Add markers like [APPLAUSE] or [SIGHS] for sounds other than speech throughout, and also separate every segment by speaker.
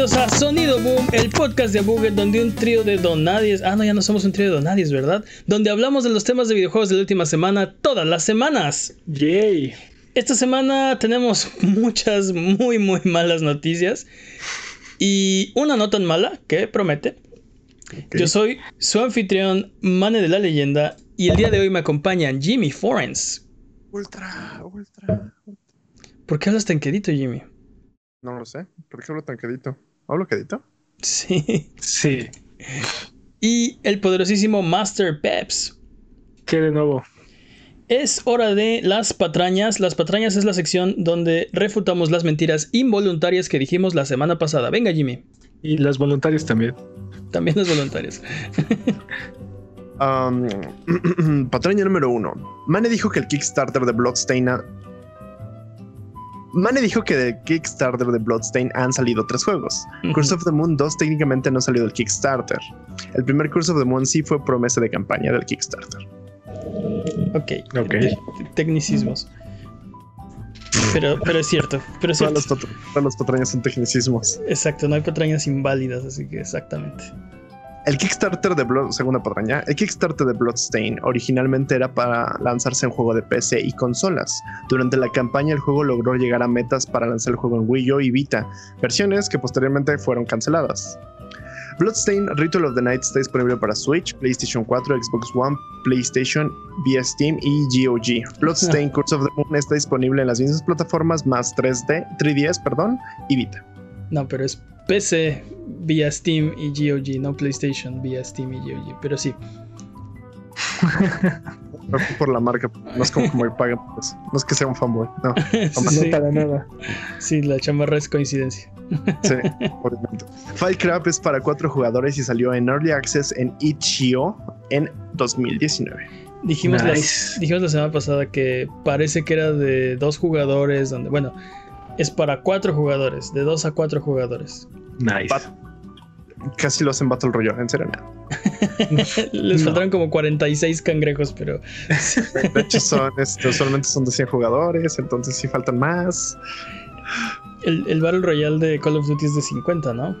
Speaker 1: Bienvenidos a Sonido Boom, el podcast de Buget donde un trío de donadies, ah no, ya no somos un trío de donadies, ¿verdad? Donde hablamos de los temas de videojuegos de la última semana, todas las semanas.
Speaker 2: Yay.
Speaker 1: Esta semana tenemos muchas muy muy malas noticias y una no tan mala que promete. Yo soy su anfitrión, Mane de la Leyenda, y el día de hoy me acompañan Jimmy Forens.
Speaker 3: Ultra, ultra, ultra.
Speaker 1: ¿Por qué hablas tan quedito, Jimmy?
Speaker 3: No lo sé. ¿Por qué hablo tan quedito? ¿Hablo quedito?
Speaker 1: Sí.
Speaker 2: Sí.
Speaker 1: Y el poderosísimo Master Peps.
Speaker 2: ¿Qué de nuevo?
Speaker 1: Es hora de las patrañas. Las patrañas es la sección donde refutamos las mentiras involuntarias que dijimos la semana pasada. Venga, Jimmy.
Speaker 2: Y las voluntarias también.
Speaker 1: También las voluntarias. [LAUGHS]
Speaker 3: Um, [CLEARS THROAT] patraña número uno. Mane dijo que el Kickstarter de Bloodstain. Mane dijo que del Kickstarter de Bloodstain han salido tres juegos. Curse of the Moon 2 técnicamente no ha salido del Kickstarter. El primer Curse of the Moon sí fue promesa de campaña del Kickstarter.
Speaker 1: Ok.
Speaker 2: Ok.
Speaker 1: Te- tecnicismos. Pero, pero es cierto. Pero es cierto.
Speaker 3: todas las patrañas son tecnicismos.
Speaker 1: Exacto, no hay patrañas inválidas, así que exactamente.
Speaker 3: El Kickstarter de Blood, segunda patraña, el Kickstarter de Bloodstain originalmente era para lanzarse en juego de PC y consolas. Durante la campaña el juego logró llegar a metas para lanzar el juego en Wii U y Vita, versiones que posteriormente fueron canceladas. Bloodstain Ritual of the Night está disponible para Switch, PlayStation 4, Xbox One, PlayStation, vía Steam y GOG. Bloodstain [LAUGHS] Curse of the Moon está disponible en las mismas plataformas más 3D, 3DS, perdón, y Vita.
Speaker 1: No, pero es PC vía Steam y GOG, no PlayStation vía Steam y GOG. Pero sí,
Speaker 3: por la marca, no es como que me paguen por eso. No es que sea un fanboy, no. [LAUGHS]
Speaker 1: sí,
Speaker 2: No para nada.
Speaker 1: sí, la chamarra es coincidencia.
Speaker 3: Sí, [LAUGHS] obviamente. Filecraft es para cuatro jugadores y salió en Early Access en itch.io en 2019.
Speaker 1: Dijimos, la- dijimos la semana pasada que parece que era de dos jugadores, donde, bueno, es para cuatro jugadores, de dos a cuatro jugadores.
Speaker 2: Nice.
Speaker 3: Casi lo hacen Battle Royale, en serio. no. [LAUGHS]
Speaker 1: Les
Speaker 2: No.
Speaker 1: faltaron como 46 cangrejos, pero
Speaker 3: De hecho, son, este, solamente son de 100 jugadores, entonces sí faltan más.
Speaker 1: el, el Battle Royale de Call of Duty es de 50, ¿no?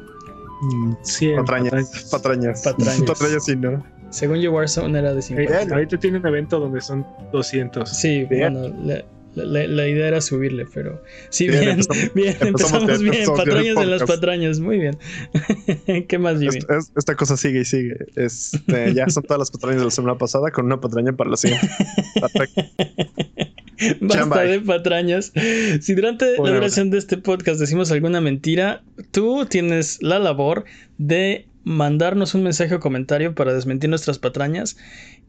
Speaker 2: Mm, cien
Speaker 3: Patrañas, patrañas.
Speaker 1: Patrañas.
Speaker 3: Patrañas, [LAUGHS] sí, ¿no?
Speaker 1: Según yo, Warzone era de 50.
Speaker 2: Eh, ahorita tiene un evento donde son 200.
Speaker 1: Sí,
Speaker 3: Bien.
Speaker 1: bueno, la- la idea era subirle, pero sí,
Speaker 3: Bien,
Speaker 1: bien,
Speaker 3: empezamos- [LAUGHS]
Speaker 1: bien,
Speaker 3: empezamos
Speaker 1: empezamos patrañas de las patrañas, muy bien. [LAUGHS] ¿Qué más, Jimmy?
Speaker 3: Es- es- esta cosa sigue y sigue. Este, [LAUGHS] ya son todas las patrañas de la semana pasada con una patraña para la siguiente. Perfecto.
Speaker 1: Basta de patrañas. Si durante la duración de este podcast decimos alguna mentira, tú tienes la labor de mandarnos un mensaje o comentario para desmentir nuestras patrañas.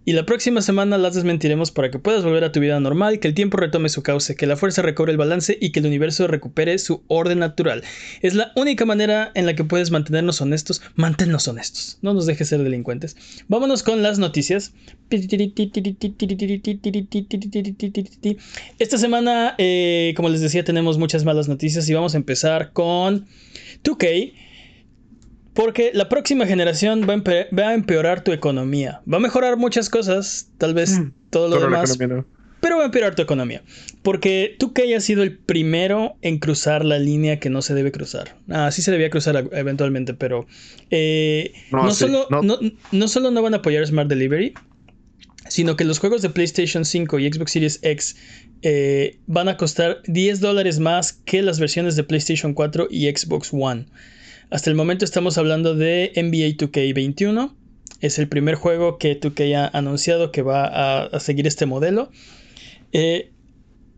Speaker 1: Y la próxima semana las desmentiremos para que puedas volver a tu vida normal, que el tiempo retome su cauce, que la fuerza recobre el balance y que el universo recupere su orden natural. Es la única manera en la que puedes mantenernos honestos. Manténnos honestos. No nos dejes ser delincuentes. Vámonos con las noticias. Esta semana, eh, como les decía, tenemos muchas malas noticias y vamos a empezar con 2K. Porque la próxima generación va a, empe- va a empeorar tu economía. Va a mejorar muchas cosas, tal vez
Speaker 2: Mm,
Speaker 1: todo lo demás,
Speaker 3: no.
Speaker 1: pero va a empeorar tu economía. Porque 2K ha sido el primero en cruzar la línea que no se debe cruzar. Ah, sí se debía cruzar eventualmente, pero eh,
Speaker 3: No,
Speaker 1: no,
Speaker 3: sí,
Speaker 1: solo,
Speaker 3: no.
Speaker 1: no, no solo no van a apoyar Smart Delivery, sino que los juegos de PlayStation 5 y Xbox Series X eh, van a costar 10 dólares más que las versiones de PlayStation 4 y Xbox One. Hasta el momento estamos hablando de NBA 2K21. Es el primer juego que 2K ha anunciado que va a, a seguir este modelo. Eh,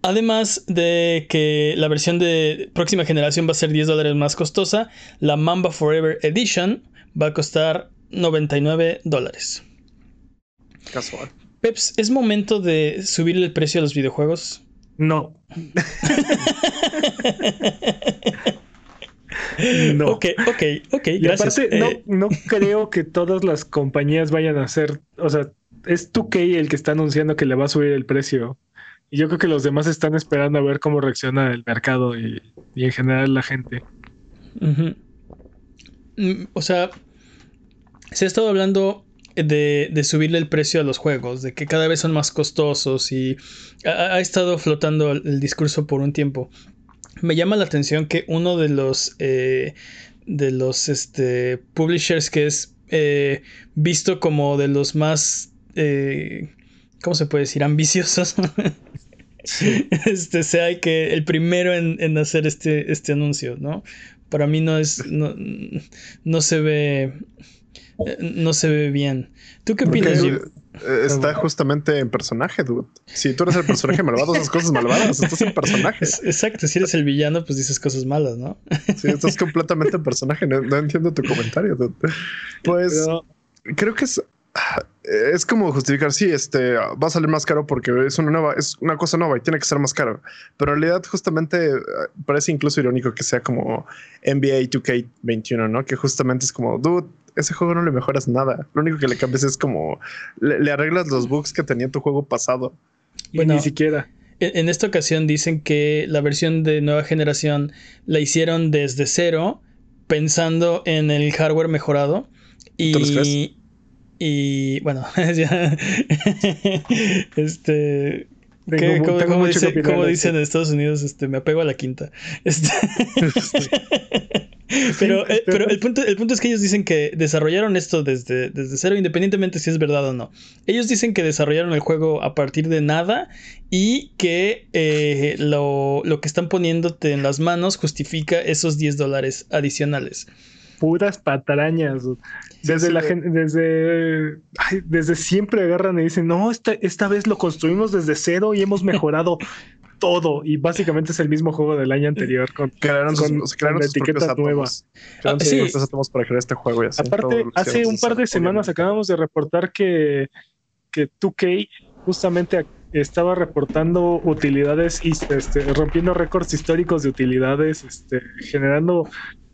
Speaker 1: además de que la versión de próxima generación va a ser 10 dólares más costosa, la Mamba Forever Edition va a costar 99 dólares.
Speaker 3: Casual.
Speaker 1: Peps, ¿es momento de subir el precio a los videojuegos?
Speaker 2: No. [LAUGHS] [LAUGHS] [LAUGHS] no.
Speaker 1: Ok, ok, ok,
Speaker 2: Y
Speaker 1: gracias.
Speaker 2: aparte, no,
Speaker 1: Eh,
Speaker 2: no creo que todas las compañías vayan a hacer. O sea, es 2K el que está anunciando que le va a subir el precio. Y yo creo que los demás están esperando a ver cómo reacciona el mercado y, y en general la gente.
Speaker 1: Mm, O sea, se ha estado hablando de, de subirle el precio a los juegos, de que cada vez son más costosos y ha, ha estado flotando el, el discurso por un tiempo. Me llama la atención que uno de los eh, de los este, publishers que es eh, visto como de los más eh, ¿cómo se puede decir? ambiciosos. [LAUGHS] Este sea que el primero en, hacer este, este anuncio, ¿no? Para mí no es. no, no se ve. No se ve bien. ¿Tú qué opinas, Jim?
Speaker 3: Eh, está justamente en personaje, dude. Si tú eres el personaje [LAUGHS] malvado, haces cosas malvadas. Estás en personaje.
Speaker 1: Exacto. Si eres el villano, pues dices cosas malas, ¿no? [LAUGHS]
Speaker 3: Sí, estás completamente en personaje. No, entiendo tu comentario, dude. Pues creo que es. Es como justificar, sí, este va a salir más caro porque es una nueva, es una cosa nueva y tiene que ser más caro. Pero en realidad, justamente eh, parece incluso irónico que sea como NBA 2K21, ¿no? Que justamente es como, dude, ese juego no le mejoras nada. Lo único que le cambias es como le, arreglas los bugs que tenía tu juego pasado.
Speaker 2: Y ni siquiera.
Speaker 1: En, esta ocasión dicen que la versión de nueva generación la hicieron desde cero, pensando en el hardware mejorado. Y, y bueno, [LAUGHS] ya. este. como, dicen en Estados Unidos, este, me apego a la quinta. [LAUGHS] [LAUGHS] Este, pero, eh, pero el, punto, el punto es que ellos dicen que desarrollaron esto desde, desde cero, independientemente si es verdad o no. Ellos dicen que desarrollaron el juego a partir de nada y que eh, lo, lo, que están poniéndote en las manos justifica esos 10 dólares adicionales.
Speaker 2: Puras patrañas. Desde la gente, desde, desde siempre agarran y dicen, no, esta, esta vez lo construimos desde cero y hemos mejorado [LAUGHS] todo y básicamente es el mismo juego del año anterior con,
Speaker 3: crearon con, etiquetas nuevas. Ah, sí. para crear este juego
Speaker 2: Aparte, hace un par de semanas acabamos de reportar que, que 2K justamente estaba reportando utilidades y este, rompiendo récords históricos de utilidades, este, generando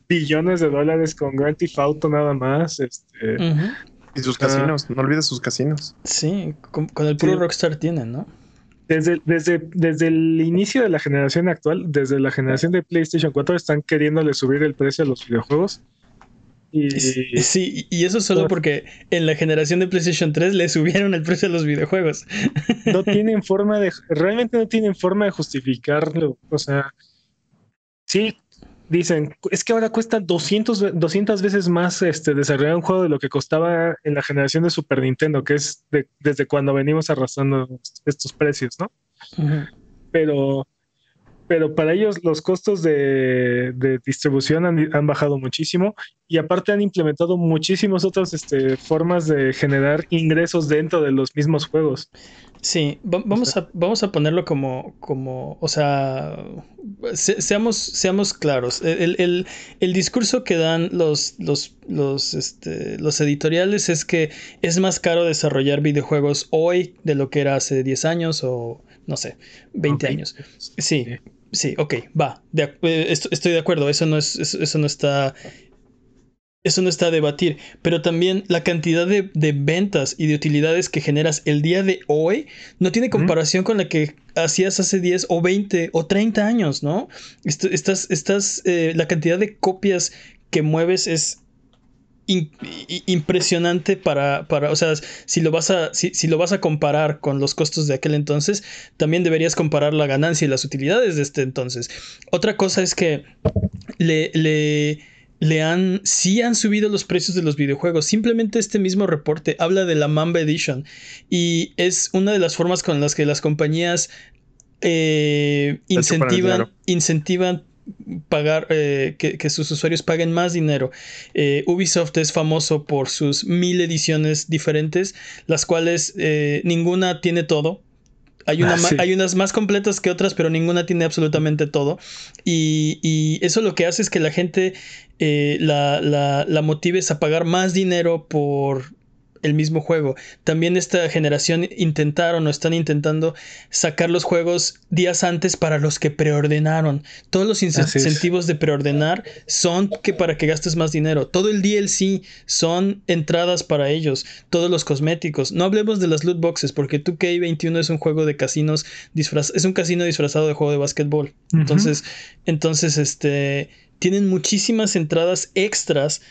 Speaker 2: billones de dólares con Grand Theft Auto nada más. Este,
Speaker 3: Y sus casinos, no olvides sus casinos.
Speaker 1: Sí, con, el puro Rockstar tienen, ¿no?
Speaker 2: Desde, desde, desde el inicio de la generación actual, desde la generación de PlayStation 4, están queriéndole subir el precio a los videojuegos.
Speaker 1: Y... Sí, y eso solo porque en la generación de PlayStation 3 le subieron el precio a los videojuegos. [LAUGHS]
Speaker 2: No tienen forma de, realmente no tienen forma de justificarlo. O sea, sí, dicen, es que ahora cuesta 200, 200 veces más este, desarrollar un juego de lo que costaba en la generación de Super Nintendo, que es desde cuando venimos arrastrando estos precios, ¿no? Pero pero para ellos los costos de, distribución han, bajado muchísimo y aparte han implementado muchísimas otras este, formas de generar ingresos dentro de los mismos juegos.
Speaker 1: Sí, vamos, a, vamos a ponerlo como, como o sea, seamos, seamos claros. El, discurso que dan los, los, los, este, los editoriales es que es más caro desarrollar videojuegos hoy de lo que era hace 10 años o, no sé, 20 años. Sí, Sí, ok, va. Eh, estoy de acuerdo, eso no, es, eso, no está. Eso no está a debatir. Pero también la cantidad de, ventas y de utilidades que generas el día de hoy no tiene comparación con la que hacías hace 10 o 20 o 30 años, ¿no? Estás, estás, eh, la cantidad de copias que mueves es impresionante para, para, o sea, si lo, vas a, si, lo vas a comparar con los costos de aquel entonces, también deberías comparar la ganancia y las utilidades de este entonces. Otra cosa es que le, le, le han, sí han subido los precios de los videojuegos. Simplemente este mismo reporte habla de la Mamba Edition y es una de las formas con las que las compañías eh, incentivan, incentivan pagar, eh, que, sus usuarios paguen más dinero. Eh, Ubisoft es famoso por sus mil ediciones diferentes, las cuales eh, ninguna tiene todo. Hay, una ah, hay, unas más completas que otras, pero ninguna tiene absolutamente todo. Y, eso lo que hace es que la gente la, la, la motives a pagar más dinero por el mismo juego. También esta generación intentaron o están intentando sacar los juegos días antes para los que preordenaron. Todos los incentivos de preordenar son que para que gastes más dinero. Todo el DLC son entradas para ellos. Todos los cosméticos. No hablemos de las loot boxes porque 2K21 es un juego de casinos disfraz es un casino disfrazado de juego de básquetbol. Entonces, entonces este tienen muchísimas entradas extras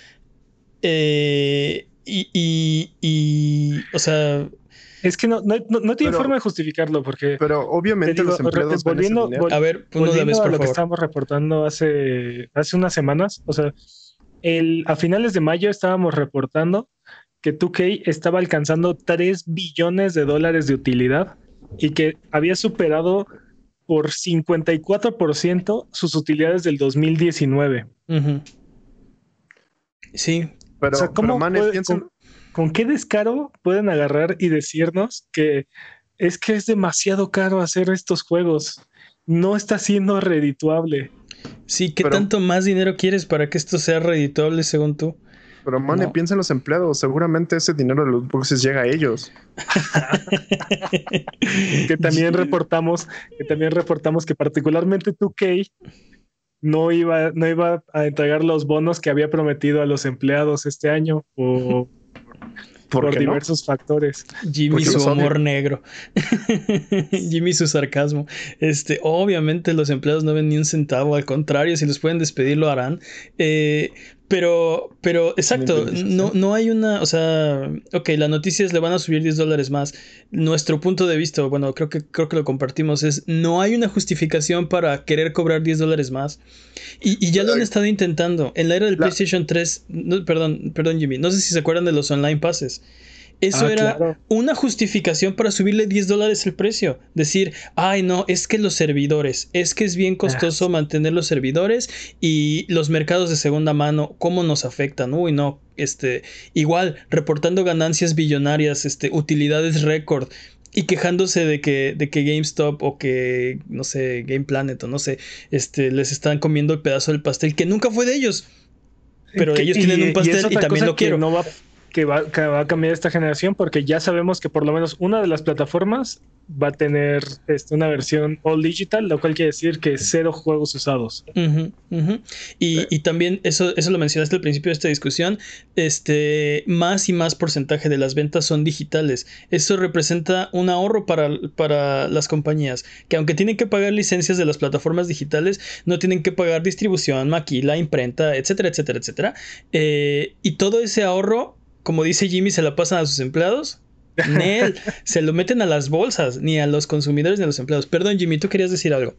Speaker 1: eh, y, y, y, o sea,
Speaker 2: Es que no, no, no, no tiene
Speaker 3: Pero-
Speaker 2: forma de justificarlo porque
Speaker 3: Pero obviamente
Speaker 2: digo,
Speaker 3: los empleados
Speaker 2: volviendo-
Speaker 1: A ver, vez,
Speaker 2: a
Speaker 1: por
Speaker 2: lo que estábamos reportando hace, hace unas semanas, o sea, el, a finales de mayo estábamos reportando que 2K estaba alcanzando 3 billones de dólares de utilidad y que había superado por 54% sus utilidades del 2019.
Speaker 1: Ujú. Sí,
Speaker 3: Pero,
Speaker 2: o sea, ¿cómo
Speaker 3: pero, Mane,
Speaker 2: puede-
Speaker 3: piensen-
Speaker 2: con, con qué descaro pueden agarrar y decirnos que es que es demasiado caro hacer estos juegos? No está siendo redituable.
Speaker 1: sí, ¿qué
Speaker 3: Pero-
Speaker 1: tanto más dinero quieres para que esto sea redituable según tú?
Speaker 3: pero Mane,
Speaker 1: no.
Speaker 3: piensa en los empleados. Seguramente ese dinero de los boxes llega a ellos. [LAUGHS]
Speaker 2: que también reportamos, que también reportamos que particularmente 2K no iba, no iba a entregar los bonos que había prometido a los empleados este año o [LAUGHS]
Speaker 3: ¿Por,
Speaker 2: por
Speaker 3: qué no?
Speaker 2: diversos factores.
Speaker 1: Jimmy su humor negro. [LAUGHS] Jimmy su sarcasmo. Este, obviamente los empleados no ven ni un centavo, al contrario, si los pueden despedir lo harán. Eh, pero, pero, exacto, no, no hay una, o sea, ok, la noticia es le van a subir 10 dólares más. Nuestro punto de vista, bueno, creo que, creo que lo compartimos, es no hay una justificación para querer cobrar 10 dólares más. Y, y ya lo han estado intentando. En la era del
Speaker 3: La-
Speaker 1: PlayStation 3, no, perdón, perdón Jimmy, no sé si se acuerdan de los online passes. Eso
Speaker 2: Ah,
Speaker 1: era
Speaker 2: claro.
Speaker 1: una justificación para subirle 10 dólares el precio. Decir, ay no, es que los servidores, es que es bien costoso mantener los servidores y los mercados de segunda mano, ¿cómo nos afectan? Uy, no, este, igual, reportando ganancias billonarias, este, utilidades récord. Y quejándose de que, de que GameStop o que, no sé, Game Planet o no sé, este, les están comiendo el pedazo del pastel que nunca fue de ellos. Pero
Speaker 2: Que-
Speaker 1: ellos tienen un pastel y también lo quiero.
Speaker 2: no va, que, va, que va a cambiar esta generación porque ya sabemos que por lo menos una de las plataformas va a tener este, una versión all digital, lo cual quiere decir que cero juegos usados.
Speaker 1: Ujú, ujú. Y, y también eso, eso lo mencionaste al principio de esta discusión, este, más y más porcentaje de las ventas son digitales. Eso representa un ahorro para, para las compañías, que aunque tienen que pagar licencias de las plataformas digitales, no tienen que pagar distribución, maquila, imprenta, etcétera, etcétera, etcétera. Eh, y todo ese ahorro, como dice Jimmy, se la pasan a sus empleados. Nel, [LAUGHS] se lo meten a las bolsas, ni a los consumidores ni a los empleados. Perdón, Jimmy, tú querías decir algo.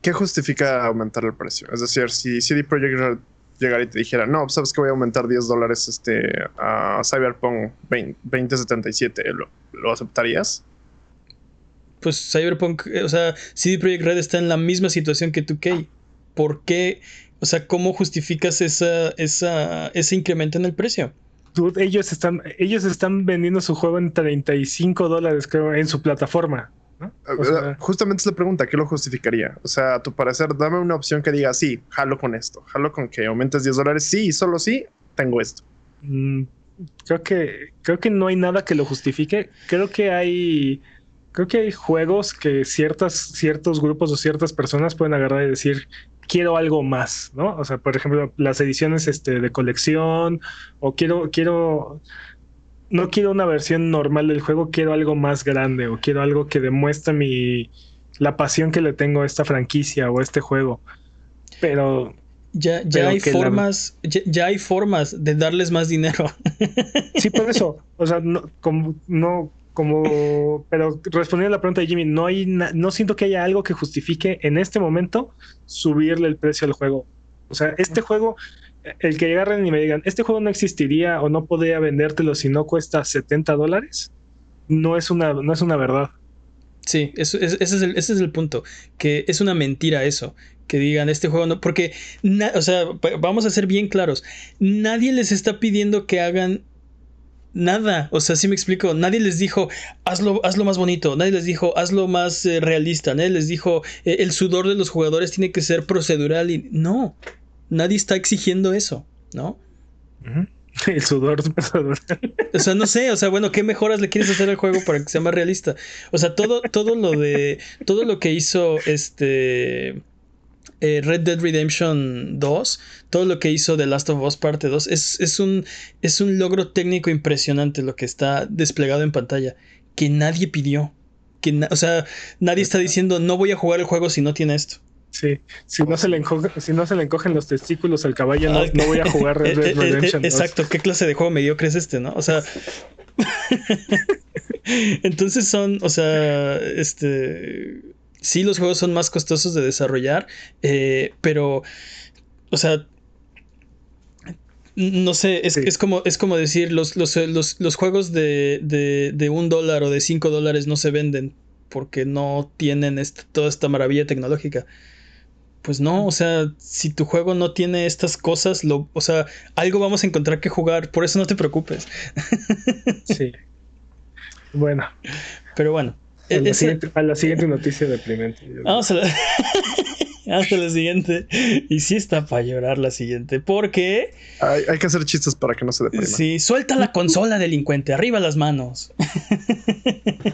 Speaker 3: ¿Qué justifica aumentar el precio? Es decir, si CD Projekt Red llegara y te dijera, no, pues, sabes que voy a aumentar 10 dólares este, a Cyberpunk 20- 2077, ¿lo, lo aceptarías?
Speaker 1: pues Cyberpunk, eh, o sea, CD Projekt Red está en la misma situación que 2K. ¿Por qué? O sea, ¿cómo justificas esa, esa, ese incremento en el precio?
Speaker 2: Dude, ellos están, ellos están vendiendo su juego en 35 dólares, creo, en su plataforma. ¿no? O sea,
Speaker 3: Eh, Justamente es la pregunta, ¿qué lo justificaría? O sea, a tu parecer, dame una opción que diga, sí, jalo con esto, jalo con que aumentes 10 dólares, sí, y solo sí, tengo esto.
Speaker 2: mm, creo que creo que no hay nada que lo justifique. Creo que hay creo que hay juegos que ciertas ciertos grupos o ciertas personas pueden agarrar y decir quiero algo más, ¿no? O sea, por ejemplo, las ediciones este, de colección o quiero quiero no quiero una versión normal del juego, quiero algo más grande o quiero algo que demuestre mi la pasión que le tengo a esta franquicia o a este juego. Pero
Speaker 1: Ya, ya
Speaker 2: Pero
Speaker 1: hay
Speaker 2: la-
Speaker 1: formas, ya, ya hay formas de darles más dinero.
Speaker 2: Sí, por eso. [LAUGHS] O sea, no, como, no, como, pero respondiendo a la pregunta de Jimmy, no hay, no siento que haya algo que justifique en este momento subirle el precio al juego. O sea, este juego, el que agarren y me digan, este juego no existiría o no podría vendértelo si no cuesta 70 dólares, no es una, no es una verdad.
Speaker 1: Sí, eso, es- ese, es el, ese es el punto. Que es una mentira eso. Que digan este juego no. Porque, na- o sea, vamos a ser bien claros. Nadie les está pidiendo que hagan nada. O sea, sí me explico. Nadie les dijo, hazlo, hazlo más bonito. Nadie les dijo, hazlo más eh, realista. Nadie les dijo, eh, el sudor de los jugadores tiene que ser procedural. Y no, nadie está exigiendo eso, ¿no? [LAUGHS]
Speaker 2: El sudor.
Speaker 1: O sea, no sé, o sea, bueno, ¿qué mejoras le quieres hacer al juego para que sea más realista? O sea, todo, todo lo de. Todo lo que hizo este. Eh, Red Dead Redemption 2, todo lo que hizo The Last of Us Parte 2, es, es, un, es un logro técnico impresionante lo que está desplegado en pantalla, que nadie pidió. Que na- o sea, nadie está diciendo, no voy a jugar el juego si no tiene esto.
Speaker 2: Sí, si no, se le encoge- si no se le encogen los testículos al caballo, no, no voy a jugar Red [LAUGHS]
Speaker 1: Eh,
Speaker 2: Dead
Speaker 1: eh,
Speaker 2: Redemption 2.
Speaker 1: Exacto, ¿qué clase de juego mediocre es este, no? O sea, [LAUGHS] Entonces son, o sea, este, sí los juegos son más costosos de desarrollar, eh, pero, o sea, no sé, es,
Speaker 2: Sí.
Speaker 1: es como, es como decir, los, los, los, los juegos de, de, de un dólar o de cinco dólares no se venden porque no tienen esta- toda esta maravilla tecnológica. Pues no, o sea, si tu juego no tiene estas cosas, lo, o sea, algo vamos a encontrar que jugar, por eso no te preocupes. [LAUGHS]
Speaker 2: Sí. Bueno,
Speaker 1: Pero bueno,
Speaker 2: a la, siguiente, a la siguiente noticia deprimente.
Speaker 1: Vamos a la... [LAUGHS] Hasta la siguiente. Y sí está para llorar la siguiente. Porque,
Speaker 3: Hay, hay que hacer chistes para que no se deprima.
Speaker 1: sí, suelta la consola, delincuente. Arriba las manos. [LAUGHS]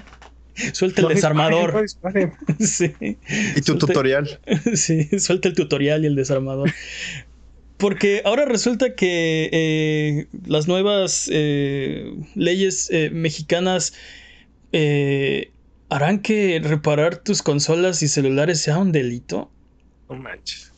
Speaker 1: suelta el
Speaker 2: No
Speaker 1: desarmador. [LAUGHS]
Speaker 2: disparen, no disparen.
Speaker 1: Sí,
Speaker 3: Y tu
Speaker 1: Suelta-
Speaker 3: tutorial.
Speaker 1: sí, suelta el tutorial y el desarmador. Porque ahora resulta que eh, las nuevas eh, leyes eh, mexicanas eh, harán que reparar tus consolas y celulares sea un delito.
Speaker 2: No manches.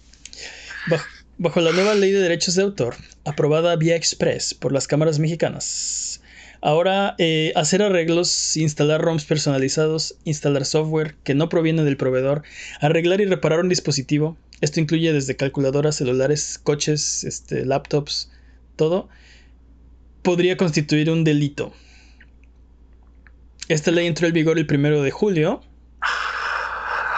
Speaker 1: Bajo, bajo la nueva ley de derechos de autor, aprobada vía express por las cámaras mexicanas. Ahora, eh, hacer arreglos, instalar ROMs personalizados, instalar software que no proviene del proveedor, arreglar y reparar un dispositivo. Esto incluye desde calculadoras, celulares, coches, este, laptops, todo. Podría constituir un delito. Esta ley entró en vigor el primero de julio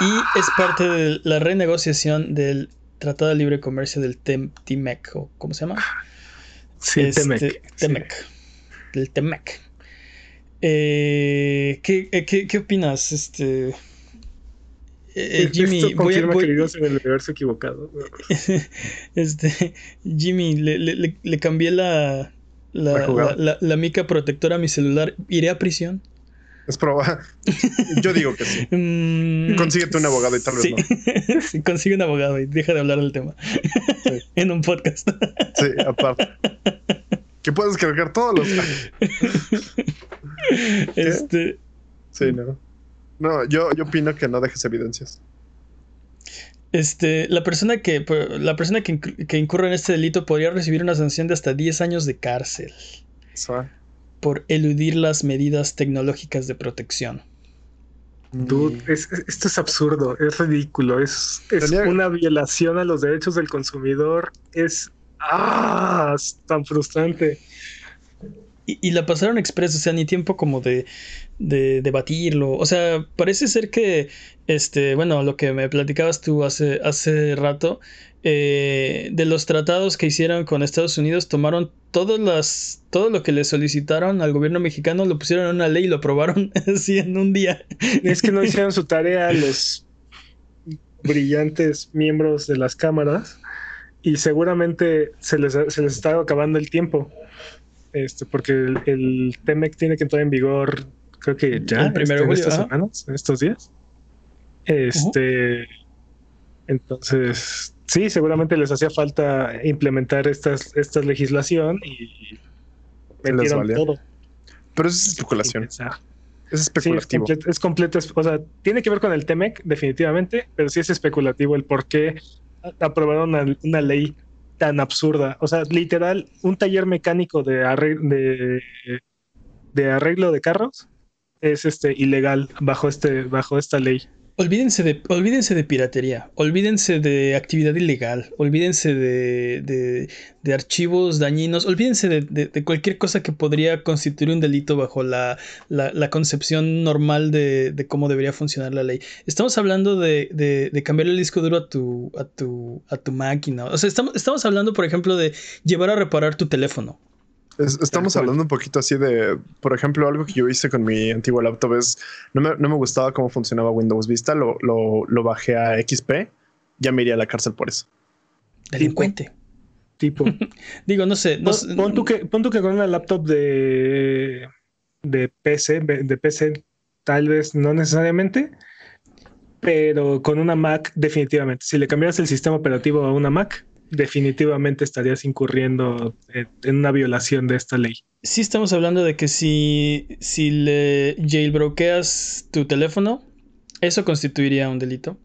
Speaker 1: y es parte de la renegociación del Tratado de Libre Comercio del TEM- TIMEC, o ¿cómo se llama?
Speaker 2: Sí,
Speaker 1: Este,
Speaker 2: Temec.
Speaker 1: Temec. Del TEMEC. Eh, ¿qué, eh, qué, qué opinas? Este. eh,
Speaker 2: Sí.
Speaker 1: Jimmy,
Speaker 2: Esto
Speaker 1: voy a- voy-
Speaker 2: que vivimos en el universo equivocado. [LAUGHS]
Speaker 1: este, Jimmy, le, le- le- cambié la, la-
Speaker 3: la-
Speaker 1: la mica protectora a mi celular. ¿Iré a prisión?
Speaker 3: Es probable. [LAUGHS] Yo digo que sí. [LAUGHS]
Speaker 1: Mm,
Speaker 3: Consíguete un abogado y tal vez
Speaker 1: sí. [LAUGHS] Sí, consigue un abogado y deja de hablar del tema
Speaker 3: Sí.
Speaker 1: en un podcast.
Speaker 3: Sí, aparte. Que puedes cargar todos los.
Speaker 1: Este,
Speaker 3: Sí, no. No, yo, yo opino que no dejes evidencias.
Speaker 1: este, la persona que la persona que, que incurra en este delito podría recibir una sanción de hasta 10 años de cárcel
Speaker 3: sea,
Speaker 1: por eludir las medidas tecnológicas de protección.
Speaker 2: Dude, es- es- esto es absurdo, es ridículo, es, es una violación a los derechos del consumidor, es, ah, es tan frustrante.
Speaker 1: Y, y la pasaron express, o sea, ni tiempo como de, de debatirlo. O sea, parece ser que, este, bueno, lo que me platicabas tú hace, hace rato, eh, de los tratados que hicieron con Estados Unidos, tomaron todas las, todo lo que le solicitaron al gobierno mexicano, lo pusieron en una ley y lo aprobaron [LAUGHS] así en un día.
Speaker 2: Es que no hicieron su tarea los brillantes miembros de las cámaras y seguramente se les, se les está acabando el tiempo. Este, porque el, el TEMEC tiene que entrar en vigor, creo que ya,
Speaker 1: El primero
Speaker 2: este, estas semanas, en estos días. Este, entonces, sí, seguramente les hacía falta implementar estas, esta legislación y metieron todo.
Speaker 3: Pero eso es especulación. Es
Speaker 2: Sí, es,
Speaker 3: especulativo.
Speaker 2: es completo, es- o sea, tiene que ver con el TEMEC, definitivamente, pero sí es especulativo el por qué aprobaron una, una ley tan absurda. O sea, literal, un taller mecánico de, arre- de, de arreglo de carros es este ilegal bajo este bajo esta ley.
Speaker 1: Olvídense de, olvídense de piratería, olvídense de actividad ilegal, olvídense de, de- de archivos dañinos, olvídense de, de- cualquier cosa que podría constituir un delito bajo la, la- la concepción normal de, cómo debería funcionar la ley. Estamos hablando de cambiar el disco duro a tu, a tu, a tu máquina. O sea, estamos, estamos hablando, por ejemplo, de llevar a reparar tu teléfono.
Speaker 3: Es- estamos hablando un poquito así de, por ejemplo, algo que yo hice con mi antigua laptop es, no me, no me gustaba cómo funcionaba Windows Vista, lo, lo, lo bajé a XP, ya me iría a la cárcel por eso.
Speaker 1: Delincuente.
Speaker 2: Tipo, [LAUGHS]
Speaker 1: Digo, no sé. No,
Speaker 2: pon, pon tú que, pon tú que con una laptop de, de PC, de PC, tal vez no necesariamente, pero con una Mac, definitivamente. Si le cambiaras el sistema operativo a una Mac, definitivamente estarías incurriendo en, en una violación de esta ley.
Speaker 1: Sí estamos hablando de que si, si le jailbrokeas tu teléfono, eso constituiría un delito.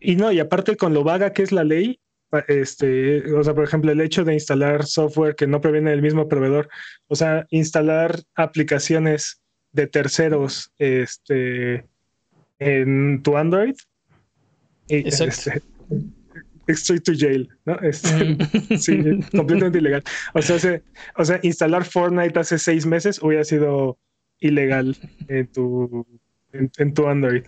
Speaker 2: Y no, y aparte con lo vaga que es la ley, este, o sea, por ejemplo, el hecho de instalar software que no proviene del mismo proveedor, o sea, instalar aplicaciones de terceros este, en tu Android. Y, este, straight to jail, ¿no? Este, mm. [LAUGHS] sí, completamente ilegal. O sea, o sea, instalar Fortnite hace seis meses hubiera sido ilegal en tu, en, tu Android.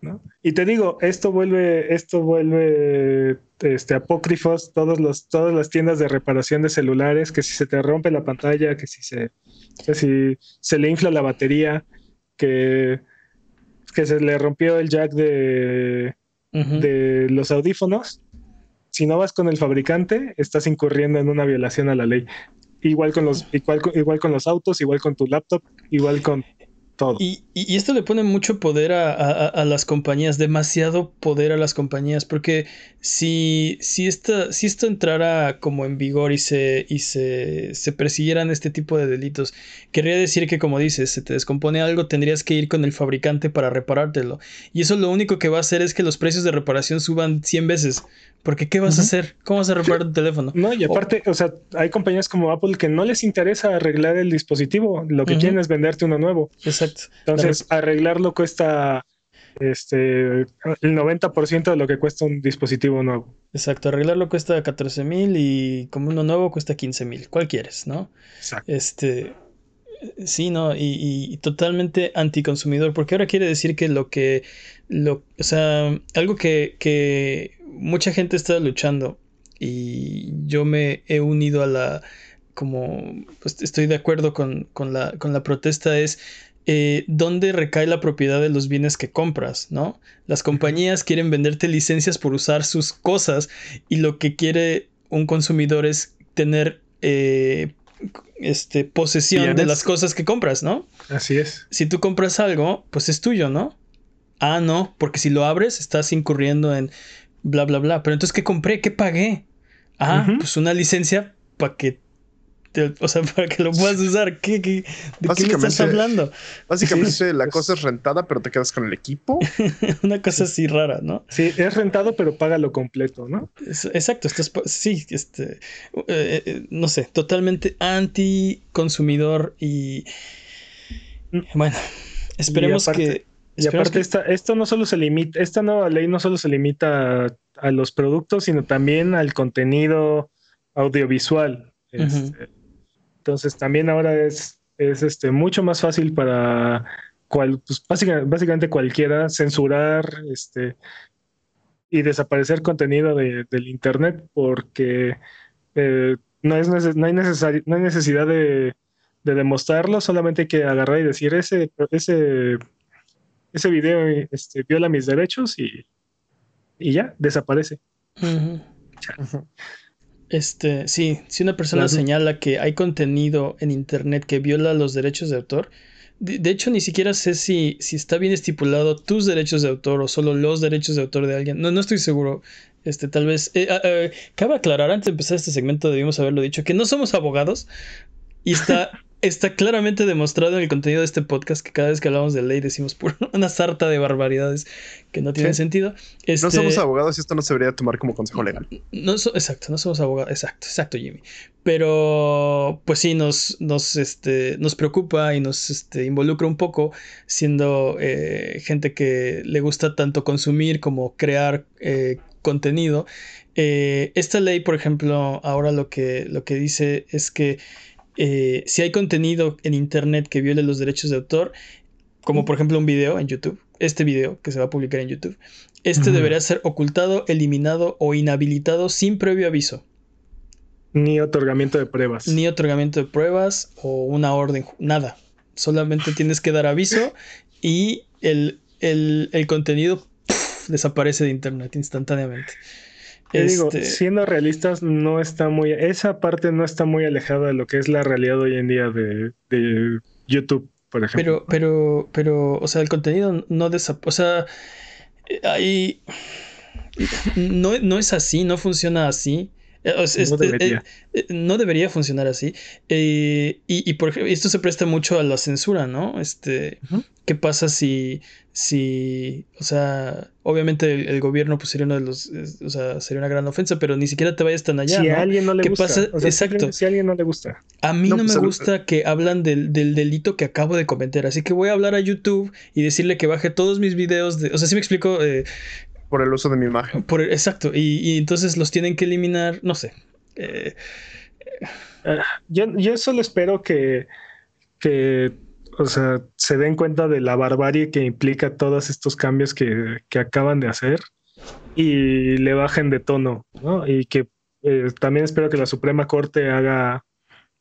Speaker 2: ¿no? Y te digo, esto vuelve, esto vuelve este, apócrifos todos los, todas las tiendas de reparación de celulares, que si se te rompe la pantalla, que si se, que si se le infla la batería, que, que se le rompió el jack de, de los audífonos, si no vas con el fabricante, estás incurriendo en una violación a la ley. Igual con los, igual, igual con los autos, igual con tu laptop, igual con
Speaker 1: y, esto le pone mucho poder a, las compañías, demasiado poder a las compañías, porque si, esta, si esto entrara como en vigor y, se, y se, se persiguieran este tipo de delitos, querría decir que como dices, se te descompone algo, tendrías que ir con el fabricante para reparártelo. Y eso lo único que va a hacer es que los precios de reparación suban 100 veces. Porque ¿qué vas a hacer? ¿Cómo vas a reparar tu teléfono?
Speaker 2: No, y aparte, o sea, hay compañías como Apple que no les interesa arreglar el dispositivo, lo que quieren es venderte uno nuevo.
Speaker 1: Exacto.
Speaker 2: Entonces, arreglarlo cuesta este el 90% de lo que cuesta un dispositivo nuevo.
Speaker 1: Exacto, arreglarlo cuesta 14 mil y como uno nuevo cuesta 15 mil. ¿Cuál quieres, no? Exacto. Este, sí, no, y, y, totalmente anticonsumidor, porque ahora quiere decir que lo que, lo, o sea, algo que, que mucha gente está luchando y yo me he unido a la, como, pues estoy de acuerdo con, con, la, con la protesta es eh, dónde recae la propiedad de los bienes que compras, ¿no? Las compañías quieren venderte licencias por usar sus cosas y lo que quiere un consumidor es tener eh, este, posesión de las cosas que compras, ¿no?
Speaker 2: Así es.
Speaker 1: Si tú compras algo, pues es tuyo, ¿no? Ah, no, porque si lo abres estás incurriendo en bla, bla, bla. Pero entonces, ¿qué compré? ¿Qué pagué? Ah, pues una licencia para que o sea, [LAUGHS] para que lo puedas usar. ¿Qué, qué, de qué me estás hablando?
Speaker 3: Básicamente la cosa es rentada, pero te quedas con el equipo. [LAUGHS]
Speaker 1: Una cosa así rara, ¿no?
Speaker 2: Sí, es rentado, pero paga lo completo, ¿no?
Speaker 1: exacto, estás, sí, este, eh, eh, no sé, totalmente anti-consumidor y mm. bueno, esperemos que...
Speaker 2: Y aparte, esto no solo se limita, esta nueva ley no solo se limita a, los productos, sino también al contenido audiovisual. Este, entonces también ahora es, es este, mucho más fácil para cual, pues, básicamente, cualquiera censurar este, y desaparecer contenido de, del Internet porque eh, no, es no, hay no hay necesidad de, de, demostrarlo, solamente hay que agarrar y decir ese, ese, ese video este, viola mis derechos y, y ya, desaparece.
Speaker 1: Este, sí, si una persona señala que hay contenido en internet que viola los derechos de autor, de, hecho ni siquiera sé si, si está bien estipulado tus derechos de autor o solo los derechos de autor de alguien. No, no estoy seguro. Este, tal vez. Eh, ah, eh, cabe aclarar, antes de empezar este segmento debimos haberlo dicho, que no somos abogados y está [LAUGHS] está claramente demostrado en el contenido de este podcast que cada vez que hablamos de ley decimos por [LAUGHS] una sarta de barbaridades que no tienen sentido.
Speaker 3: No somos este, abogados y esto no se debería tomar como consejo legal.
Speaker 1: No, exacto, no somos abogados. Exacto, exacto, Jimmy. Pero pues sí, nos, nos, este, nos preocupa y nos este, involucra un poco siendo eh, gente que le gusta tanto consumir como crear eh, contenido. Eh, esta ley, por ejemplo, ahora lo que, lo que dice es que eh, si hay contenido en Internet que viole los derechos de autor, como por ejemplo un video en YouTube, este video que se va a publicar en YouTube, este debería ser ocultado, eliminado o inhabilitado sin previo aviso.
Speaker 2: Ni otorgamiento de pruebas.
Speaker 1: Ni otorgamiento de pruebas o una orden, nada. Solamente tienes que dar aviso y el, contenido desaparece de Internet instantáneamente
Speaker 2: digo, este, siendo realistas, no está muy. Esa parte no está muy alejada de lo que es la realidad hoy en día de, YouTube, por ejemplo.
Speaker 1: Pero, pero, pero, o sea, el contenido no desaparece. O sea, ahí. No, no es así, no funciona así. Eh, o sea,
Speaker 2: No
Speaker 1: este,
Speaker 2: debería.
Speaker 1: eh, eh, no debería funcionar así. Eh, y, y por ejemplo, esto se presta mucho a la censura, ¿no? Este. ¿qué pasa si, si, o sea, obviamente el, el gobierno pues sería uno de los, es- o sea, sería una gran ofensa, pero ni siquiera te vayas tan allá,
Speaker 2: si
Speaker 1: ¿no?
Speaker 2: a alguien no le
Speaker 1: ¿Qué
Speaker 2: gusta.
Speaker 1: pasa?
Speaker 2: o sea,
Speaker 1: Exacto.
Speaker 2: Si a alguien no le gusta.
Speaker 1: A mí
Speaker 3: No,
Speaker 1: no,
Speaker 3: pues,
Speaker 1: me gusta que hablan del, del delito que acabo de cometer, así que voy a hablar a YouTube y decirle que baje todos mis videos de, o sea, si me explico, Eh,
Speaker 3: Por el uso de mi imagen.
Speaker 1: por, exacto, y, y entonces los tienen que eliminar, no sé. Eh,
Speaker 2: Yo, yo solo espero que, que, o sea, se den cuenta de la barbarie que implica todos estos cambios que, que acaban de hacer y le bajen de tono, ¿no? Y que eh, también espero que la Suprema Corte haga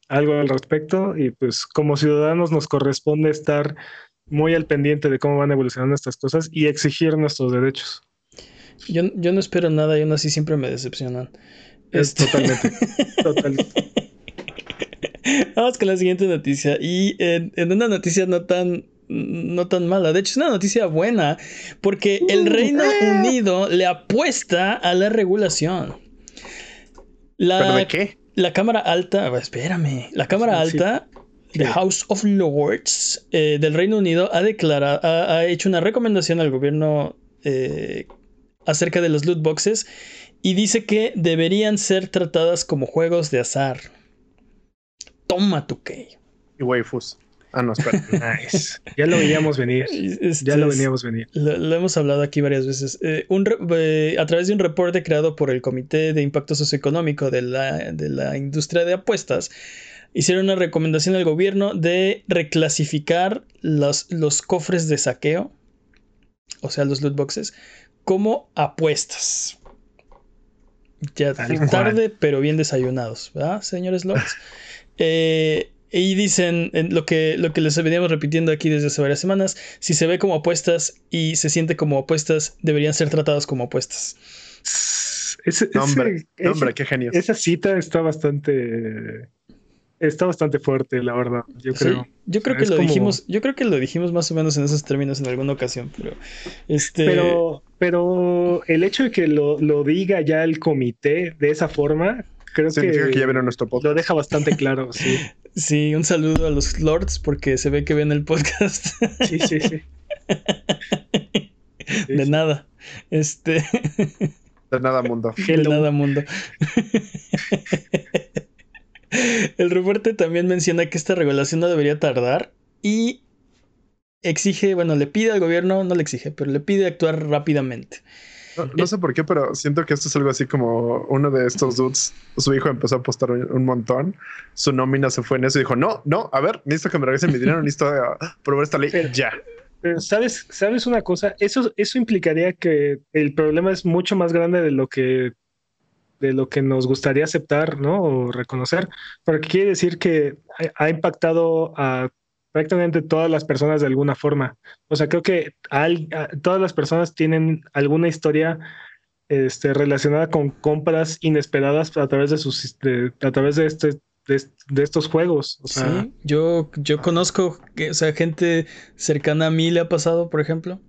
Speaker 2: algo al respecto y pues como ciudadanos nos corresponde estar muy al pendiente de cómo van evolucionando estas cosas y exigir nuestros derechos.
Speaker 1: Yo, yo no espero nada y aún así siempre me decepcionan.
Speaker 2: Es
Speaker 1: Este-
Speaker 2: totalmente, [LAUGHS] totalmente.
Speaker 1: Vamos con la siguiente noticia. Y en, en una noticia no tan, no tan mala. De hecho, es una noticia buena. Porque el Reino Unido le apuesta a la regulación. La,
Speaker 3: ¿Pero de qué?
Speaker 1: la Cámara Alta. Espérame. La Cámara
Speaker 2: Sí, sí.
Speaker 1: Alta. The. House of Lords eh, del Reino Unido ha declarado, ha, ha hecho una recomendación al gobierno eh, acerca de los loot boxes y dice que deberían ser tratadas como juegos de azar. Toma tu Key.
Speaker 3: Y waifus. Ah, no, espera. [LAUGHS]
Speaker 2: Nice. Ya lo veíamos venir. Ya lo veníamos venir.
Speaker 1: Lo, lo hemos hablado aquí varias veces. Eh, un eh, a través de un reporte creado por el Comité de Impacto Socioeconómico de la, de la Industria de Apuestas, hicieron una recomendación al gobierno de reclasificar los, los cofres de saqueo, o sea, los loot boxes, como apuestas. Ya
Speaker 2: Tal
Speaker 1: tarde, pero bien desayunados, ¿verdad, señores lords? [LAUGHS] Eh, y dicen en lo que, lo que les veníamos repitiendo aquí desde hace varias semanas: si se ve como apuestas y se siente como apuestas, deberían ser tratados como apuestas.
Speaker 2: Ese-
Speaker 3: hombre,
Speaker 2: ese-
Speaker 3: hombre,
Speaker 2: ese-
Speaker 3: qué genio.
Speaker 2: esa cita está bastante. Está bastante fuerte, la verdad. Yo
Speaker 1: Sí,
Speaker 2: creo.
Speaker 1: yo creo
Speaker 2: sea,
Speaker 1: que lo
Speaker 2: como-
Speaker 1: dijimos, yo creo que lo dijimos más o menos en esos términos en alguna ocasión, pero este
Speaker 2: Pero, pero el hecho de que lo, lo diga ya el comité de esa forma, creo que,
Speaker 3: que ya vieron nuestro podcast.
Speaker 2: lo deja bastante claro. [LAUGHS] Sí,
Speaker 1: sí, un saludo a los lords porque se ve que ven el podcast
Speaker 2: sí, sí. sí. [LAUGHS]
Speaker 1: De
Speaker 2: sí.
Speaker 1: nada. Este
Speaker 3: De nada, mundo.
Speaker 1: de nada mundo. [LAUGHS] El reporte también menciona que esta regulación no debería tardar y exige, bueno, le pide al gobierno, no le exige, pero le pide actuar rápidamente.
Speaker 3: No, no sé por qué, pero siento que esto es algo así como uno de estos dudes. Su hijo empezó a apostar un, un montón. Su nómina se fue en eso y dijo: No, no, a ver, necesito que me regresen mi dinero, necesito uh, probar esta ley
Speaker 2: Pero-
Speaker 3: ya.
Speaker 2: Pero, ¿sabes, ¿sabes una cosa? Eso, eso implicaría que el problema es mucho más grande de lo que de lo que nos gustaría aceptar, ¿no? O reconocer, porque quiere decir que ha, impactado a prácticamente todas las personas de alguna forma. O sea, creo que a- todas las personas tienen alguna historia este, relacionada con compras inesperadas a través de sus a través de este de, estos juegos.
Speaker 1: Sí, yo, yo conozco, que, o sea, gente cercana a mí le ha pasado, por ejemplo.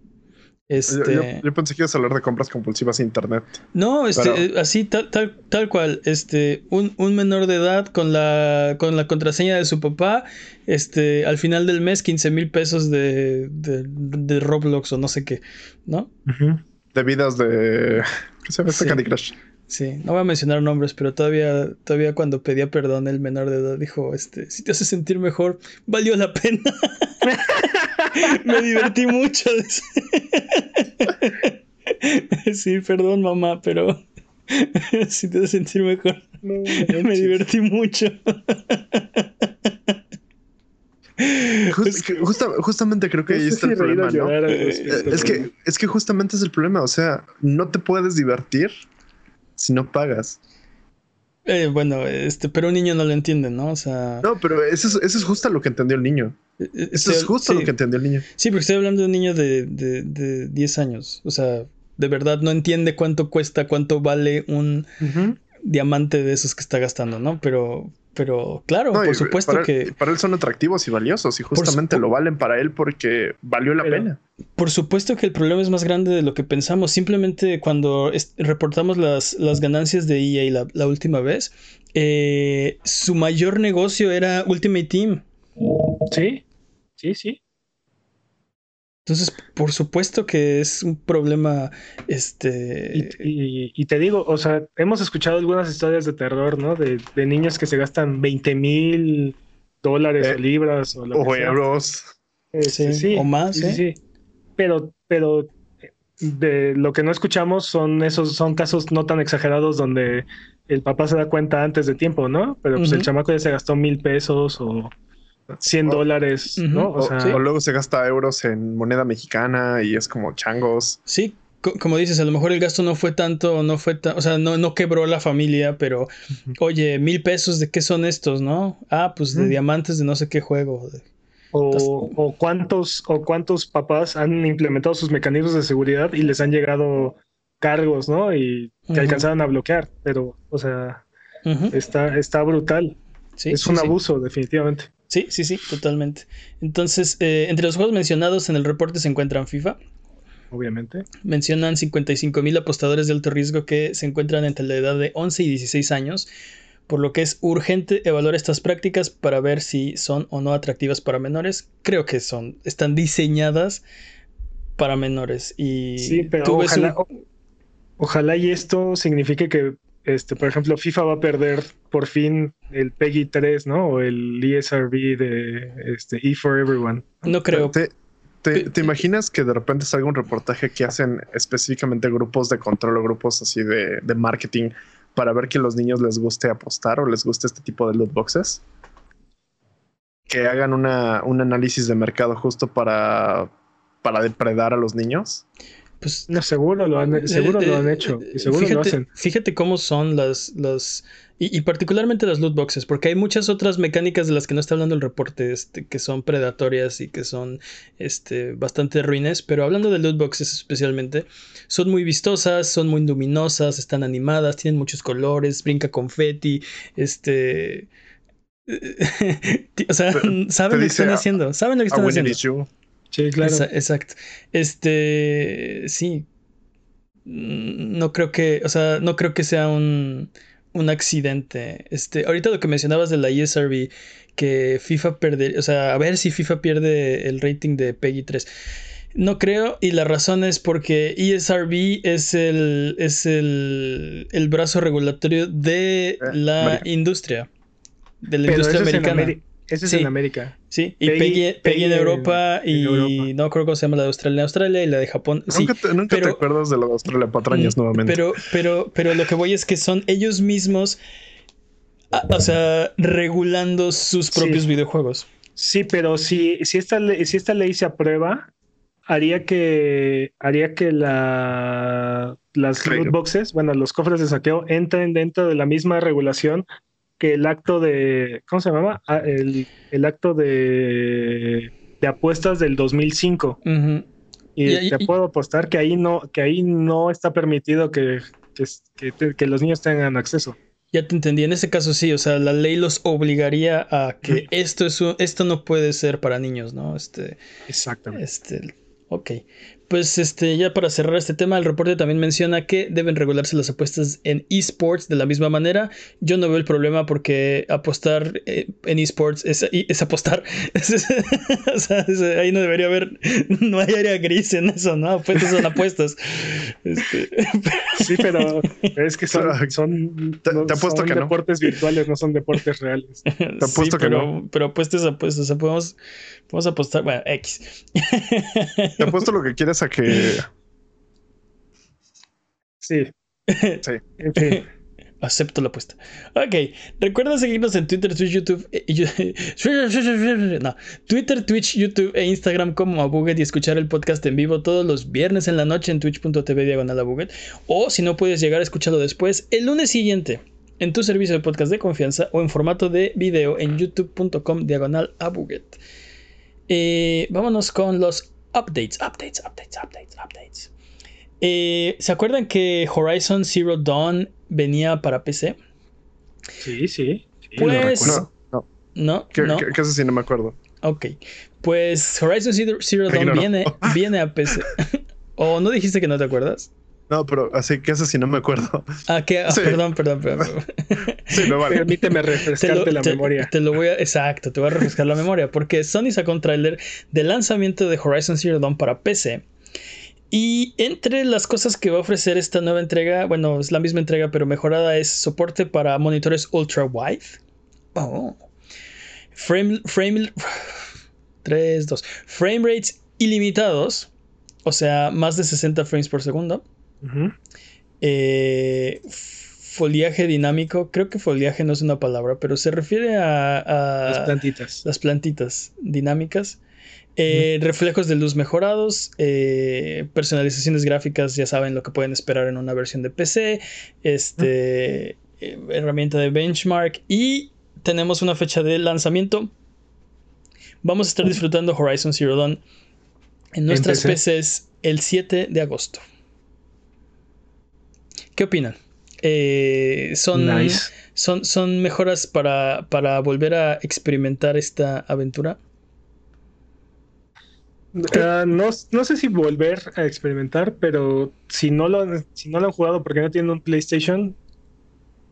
Speaker 3: Yo,
Speaker 1: Este,
Speaker 3: yo- yo pensé que ibas a hablar de compras compulsivas en internet.
Speaker 1: no, este,
Speaker 3: pero-
Speaker 1: eh, así tal, tal, tal cual, este, un, un menor de edad con la, con la contraseña de su papá, este, al final del mes 15 mil pesos de, de, de Roblox o no sé qué, ¿no?
Speaker 2: ujú.
Speaker 3: De vidas de. ¿Qué se llama este
Speaker 1: Sí.
Speaker 3: Candy Crush?
Speaker 1: Sí, no voy a mencionar nombres, pero todavía, todavía cuando pedía perdón el menor de edad dijo, este, si te hace sentir mejor, valió la pena. [LAUGHS] Me divertí mucho. sí, perdón mamá, pero si te sentir mejor,
Speaker 2: No
Speaker 1: me divertí mucho.
Speaker 3: Just- que justa- justamente creo que
Speaker 2: No
Speaker 3: ahí está
Speaker 2: si
Speaker 3: el problema, Eh, Es que, es que justamente es el problema. O sea, no te puedes divertir si no pagas.
Speaker 1: Eh, bueno, este, pero un niño no lo entiende, ¿no? O sea,
Speaker 3: No, pero eso es, eso es justo lo que entendió el niño.
Speaker 1: eh, eh,
Speaker 3: Eso
Speaker 1: estoy-
Speaker 3: es justo
Speaker 1: sí.
Speaker 3: lo que entendió el niño.
Speaker 1: Sí, porque estoy hablando de un niño de, de, de 10 años. O sea, de verdad no entiende cuánto cuesta, cuánto vale un diamante de esos que está gastando, ¿no? Pero pero claro,
Speaker 3: No,
Speaker 1: por supuesto
Speaker 3: para,
Speaker 1: que
Speaker 3: para él son atractivos y valiosos y justamente lo valen para él porque valió la
Speaker 2: Pero-
Speaker 3: pena.
Speaker 1: Por supuesto que el problema es más grande de lo que pensamos. Simplemente cuando reportamos las, las ganancias de EA la, la última vez, eh, su mayor negocio era Ultimate Team.
Speaker 2: Sí, sí, sí.
Speaker 1: Entonces, por supuesto que es un problema, este...
Speaker 2: y- y te digo, o sea, hemos escuchado algunas historias de terror, ¿no? De, de niños que se gastan 20 mil dólares
Speaker 3: Eh,
Speaker 2: o libras o lo
Speaker 3: O
Speaker 2: que sea.
Speaker 3: euros.
Speaker 2: Este,
Speaker 1: Sí, o más,
Speaker 2: sí,
Speaker 1: ¿eh?
Speaker 2: sí, sí. Pero, pero eh, de lo que no escuchamos son esos, son casos no tan exagerados donde el papá se da cuenta antes de tiempo, ¿no? Pero pues el chamaco ya se gastó mil pesos o 100
Speaker 3: O-
Speaker 2: dólares, ¿no?
Speaker 3: O,
Speaker 2: O sea,
Speaker 3: o luego se gasta euros en moneda mexicana y es como changos.
Speaker 1: Sí, co- como dices, a lo mejor el gasto no fue tanto, no fue tan, o sea, no, no quebró la familia, pero, oye, mil pesos, ¿de qué son estos, no? Ah, pues de diamantes de no sé qué juego.
Speaker 2: o, o cuántos, o cuántos papás han implementado sus mecanismos de seguridad y les han llegado cargos, ¿no? Y que alcanzaron a bloquear, pero, o sea, está, está brutal.
Speaker 1: sí,
Speaker 2: es un
Speaker 1: sí.
Speaker 2: abuso, definitivamente.
Speaker 1: Sí, sí, sí, totalmente. Entonces, eh, entre los juegos mencionados en el reporte se encuentran FIFA.
Speaker 2: Obviamente.
Speaker 1: Mencionan 55 mil apostadores de alto riesgo que se encuentran entre la edad de 11 y 16 años, por lo que es urgente evaluar estas prácticas para ver si son o no atractivas para menores. Creo que son, están diseñadas para menores. Y
Speaker 2: Sí, pero
Speaker 1: tú ves
Speaker 2: ojalá,
Speaker 1: un-
Speaker 2: ojalá y esto signifique que, este, por ejemplo, FIFA va a perder por fin el PEGI 3, ¿no? O el ESRB de este, E for Everyone.
Speaker 1: No creo.
Speaker 3: ¿Te, te,
Speaker 1: Pe-
Speaker 3: te imaginas que de repente salga un reportaje que hacen específicamente grupos de control o grupos así de, de marketing para ver que a los niños les guste apostar o les guste este tipo de loot boxes? Que hagan una, un análisis de mercado justo para, para depredar a los niños.
Speaker 1: Pues
Speaker 2: No, seguro lo han, seguro
Speaker 1: Eh,
Speaker 2: lo han
Speaker 1: eh,
Speaker 2: hecho
Speaker 1: eh,
Speaker 2: y seguro
Speaker 1: fíjate,
Speaker 2: lo hacen.
Speaker 1: Fíjate cómo son las, las y, y particularmente las loot boxes, porque hay muchas otras mecánicas de las que no está hablando el reporte, este, que son predatorias y que son este, bastante ruines, pero hablando de loot boxes especialmente, son muy vistosas, son muy luminosas, están animadas, tienen muchos colores, brinca confeti, este... [LAUGHS] o sea, saben lo que
Speaker 3: dice
Speaker 1: están haciendo, saben lo que están haciendo.
Speaker 2: Sí, claro.
Speaker 1: Esa- exacto. Este, sí. No creo que, o sea, no creo que sea un, un accidente. Este, ahorita lo que mencionabas de la ESRB, que FIFA perder, o sea, a ver si FIFA pierde el rating de PEGI 3. No creo, y la razón es porque ESRB es el, es el, el brazo regulatorio de la
Speaker 3: América.
Speaker 1: industria, de la
Speaker 2: Pero
Speaker 1: industria americana.
Speaker 2: Ese es
Speaker 1: Sí.
Speaker 2: en América.
Speaker 1: Sí, y
Speaker 2: Peggy-
Speaker 1: Peggy, Peggy
Speaker 2: Peggy
Speaker 1: en Europa
Speaker 2: en
Speaker 1: y
Speaker 2: Europa.
Speaker 1: no creo cómo se llama la de Australia en Australia y la de Japón. Sí,
Speaker 3: nunca te, nunca te acuerdas de lo de Australia patrañas
Speaker 1: Mm,
Speaker 3: nuevamente.
Speaker 1: pero, pero, pero lo que voy es que son ellos mismos, a- o sea, regulando sus
Speaker 2: Sí.
Speaker 1: propios videojuegos.
Speaker 2: Sí, pero si, si, esta, ley, si esta ley se aprueba, haría que, haría que la, las loot boxes, bueno, los cofres de saqueo, entren dentro de la misma regulación que el acto de, ¿cómo se llama? Ah, el, el acto de, de apuestas del 2005.
Speaker 1: Ujú.
Speaker 2: Y,
Speaker 1: Y ahí-
Speaker 2: te puedo apostar que ahí no, que ahí no está permitido que, que, que que los niños tengan acceso.
Speaker 1: Ya te entendí. En ese caso sí, o sea, la ley los obligaría a que esto es un- esto no puede ser para niños, ¿no? Este,
Speaker 2: Exactamente.
Speaker 1: Este, ok. Pues este, ya para cerrar este tema, el reporte también menciona que deben regularse las apuestas en esports de la misma manera. Yo no veo el problema porque apostar eh, en esports es, es apostar. [LAUGHS] o sea, es- ahí no debería haber, [LAUGHS] no hay área gris en eso, ¿no? Apuestas son apuestas. Este, [LAUGHS]
Speaker 2: Sí, pero es que son, son,
Speaker 3: Te-
Speaker 2: no-
Speaker 3: te apuesto
Speaker 2: son
Speaker 3: que no.
Speaker 2: deportes virtuales, no son deportes reales.
Speaker 1: sí,
Speaker 3: apuesto que
Speaker 1: pero, pero apuestas apuestas. O sea, podemos, podemos apostar. Bueno, X.
Speaker 3: Te apuesto lo que a que. [LAUGHS]
Speaker 2: Sí.
Speaker 3: Sí. [LAUGHS]
Speaker 2: En fin. [LAUGHS]
Speaker 1: Acepto la apuesta. Ok, recuerda seguirnos en Twitter, Twitch, YouTube. eh, y yo- no, Twitter, Twitch, YouTube e Instagram como Abuget y escuchar el podcast en vivo todos los viernes en la noche en twitch.tv diagonal Abuget. O si no puedes llegar, escúchalo después el lunes siguiente en tu servicio de podcast de confianza o en formato de video en youtube.com diagonal Abuget. Eh, vámonos con los updates, updates, updates, updates, updates. Eh, ¿Se acuerdan que Horizon Zero Dawn venía para PC?
Speaker 2: Sí, sí.
Speaker 1: Pues.
Speaker 3: No,
Speaker 1: No, no.
Speaker 3: eso sí no me acuerdo.
Speaker 1: Ok. Pues Horizon Zero, Zero Dawn viene, viene a PC. [LAUGHS] ¿O no dijiste que no te acuerdas?
Speaker 3: No, pero así que eso sí no me acuerdo.
Speaker 1: Ah, que. ah,
Speaker 3: Sí.
Speaker 1: perdón, perdón, perdón. perdón. [LAUGHS]
Speaker 3: Sí, no vale.
Speaker 2: Permíteme [LAUGHS]
Speaker 1: Te
Speaker 2: refrescarte
Speaker 1: lo,
Speaker 2: la
Speaker 1: te-
Speaker 2: memoria.
Speaker 1: te lo voy a. Exacto, te voy a refrescar la memoria. Porque Sony sacó un tráiler de lanzamiento de Horizon Zero Dawn para PC. Y entre las cosas que va a ofrecer esta nueva entrega, bueno, es la misma entrega, pero mejorada, es soporte para monitores ultra wide. Oh. Frame, frame, [SIGHS] 3, 2. Frame rates ilimitados, o sea, más de 60 frames por segundo. Eh, foliaje dinámico, creo que foliaje no es una palabra, pero se refiere a, a
Speaker 2: Las plantitas.
Speaker 1: las plantitas dinámicas. Eh, Reflejos de luz mejorados, eh, personalizaciones gráficas, ya saben lo que pueden esperar en una versión de PC, este, herramienta de benchmark y tenemos una fecha de lanzamiento. Vamos a estar disfrutando Horizon Zero Dawn en nuestras
Speaker 2: PC.
Speaker 1: PCs el 7 de agosto. ¿Qué opinan? Eh, son,
Speaker 2: Nice.
Speaker 1: son, son mejoras para, para volver a experimentar esta aventura.
Speaker 2: Ah, no, no sé si volver a experimentar, pero si no lo han, si no lo han jugado porque no tienen un PlayStation,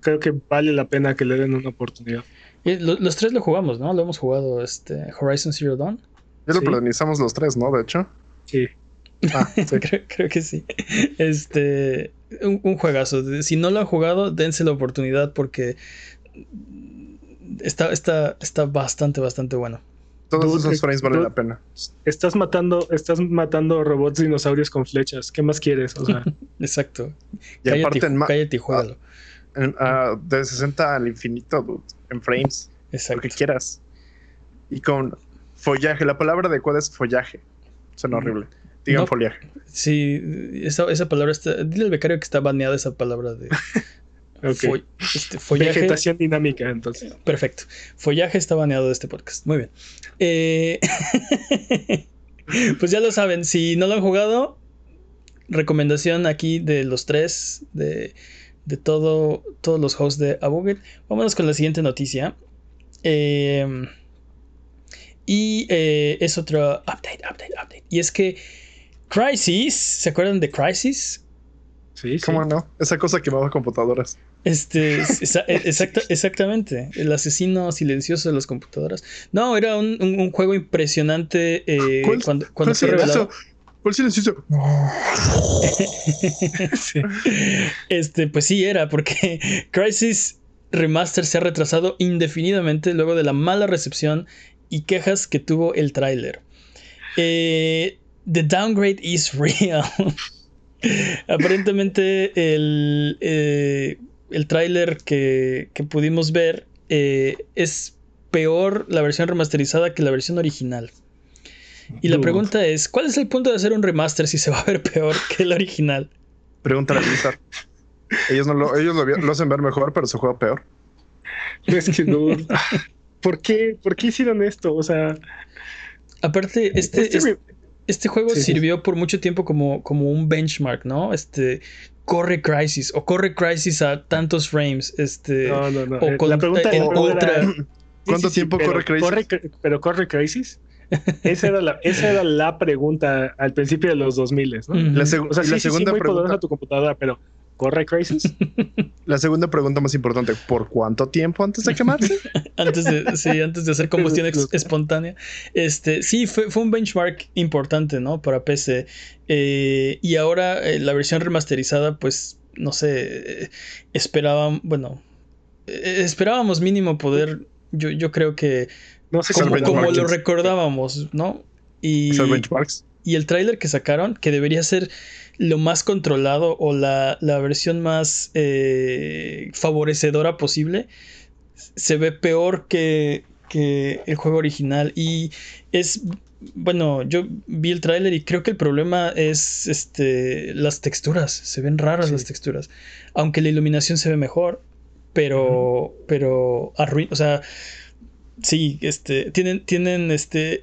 Speaker 2: creo que vale la pena que le den una oportunidad.
Speaker 1: Eh, lo- los tres lo jugamos, ¿no? Lo hemos jugado este, Horizon Zero Dawn.
Speaker 3: Ya lo
Speaker 2: Sí.
Speaker 3: los tres, ¿no? De hecho.
Speaker 2: Sí.
Speaker 3: Ah, sí. [LAUGHS]
Speaker 1: creo, creo que sí. Este, un, un juegazo. De- Si no lo han jugado, dense la oportunidad porque está, está, está bastante, bastante bueno.
Speaker 3: Todos
Speaker 2: Dude,
Speaker 3: esos frames valen
Speaker 2: dude.
Speaker 3: la pena.
Speaker 2: Estás matando, estás matando robots dinosaurios con flechas. ¿Qué más quieres? O sea, [LAUGHS]
Speaker 1: Exacto.
Speaker 3: Y
Speaker 1: cállate,
Speaker 3: aparte en,
Speaker 1: cállate y juégalo.
Speaker 3: en- ah, de 60 al infinito, dude, en frames, lo
Speaker 1: Exacto.
Speaker 3: que quieras. Y con follaje. La palabra adecuada es follaje. Suena
Speaker 1: Mm.
Speaker 3: horrible. Digan
Speaker 1: No.
Speaker 3: follaje.
Speaker 1: Sí, esa, esa palabra está. Dile al becario que está baneada esa palabra de [LAUGHS]
Speaker 2: ok.
Speaker 1: fo- este, follaje.
Speaker 2: Vegetación dinámica, entonces.
Speaker 1: Perfecto. Follaje está baneado de este podcast. Muy bien. Eh, [LAUGHS] pues ya lo saben, si no lo han jugado, recomendación aquí de los tres, de, de todo, todos los hosts de Abuget. Vámonos con la siguiente noticia. Eh, y eh, es otro update, update, update. Y es que Crisis, ¿se acuerdan de Crisis?
Speaker 2: Sí, sí.
Speaker 3: ¿Cómo no? Esa cosa quemaba computadoras.
Speaker 1: Este, [LAUGHS] exacta- exactamente, el asesino silencioso de las computadoras. No, era un, un- un juego impresionante eh,
Speaker 3: ¿Cuál-
Speaker 1: cuando, cuando
Speaker 3: ¿Cuál
Speaker 1: fue revelado.
Speaker 3: silencio? ¿Cuál silencio? [LAUGHS]
Speaker 2: Sí.
Speaker 1: Este, pues sí era, porque Crisis Remaster se ha retrasado indefinidamente luego de la mala recepción y quejas que tuvo el tráiler. Eh, the downgrade is [LAUGHS] real. Aparentemente el, eh, el tráiler que, que pudimos ver eh, es peor la versión remasterizada que la versión original. Y la pregunta es, ¿cuál es el punto de hacer un remaster si se va a ver peor que el original?
Speaker 3: Pregúntale a Blizzard. Ellos, no lo, ellos lo, hacen ver mejor, pero se juega peor.
Speaker 2: Es que, dude, [LAUGHS] ¿por qué? ¿Por qué hicieron esto? O sea,
Speaker 1: Aparte, este,
Speaker 2: este
Speaker 1: este, este juego
Speaker 2: Sí, sí.
Speaker 1: sirvió por mucho tiempo como, como un benchmark, ¿no? Este, corre Crisis o corre Crisis a tantos frames. Este,
Speaker 2: no, no, no.
Speaker 1: o
Speaker 2: Eh,
Speaker 1: con-
Speaker 2: la pregunta,
Speaker 1: en
Speaker 2: la
Speaker 1: otra-
Speaker 2: era-
Speaker 3: ¿Cuánto
Speaker 2: sí, sí,
Speaker 3: tiempo corre Crisis?
Speaker 2: Corre, pero corre Crisis. [LAUGHS] Esa era, la, esa era la pregunta al principio de los 2000, ¿no?
Speaker 1: Ujú.
Speaker 3: La, seg-
Speaker 2: O sea,
Speaker 3: la
Speaker 2: sí, sí,
Speaker 3: segunda pregunta,
Speaker 2: tu computadora, pero ¿corre Crisis? [LAUGHS]
Speaker 3: la segunda pregunta más importante, ¿por cuánto tiempo antes de quemarse? [LAUGHS]
Speaker 1: antes de, sí, antes de hacer combustión espontánea. Este, sí, fue, fue un benchmark importante, ¿no? Para PC. Eh, y ahora eh, la versión remasterizada, pues, no sé, eh, esperaban, bueno, eh, esperábamos mínimo poder, yo, yo creo que
Speaker 2: No sé
Speaker 1: como, como lo recordábamos, ¿no? Y,
Speaker 3: benchmarks.
Speaker 1: Y el tráiler que sacaron, que debería ser lo más controlado o la, la versión más eh, favorecedora posible, se ve peor que, que el juego original. Y es, bueno, yo vi el tráiler y creo que el problema es este, las texturas, se ven raras
Speaker 2: Sí.
Speaker 1: las texturas, aunque la iluminación se ve mejor, pero, pero arruin- o sea, Sí, este, tienen, tienen este,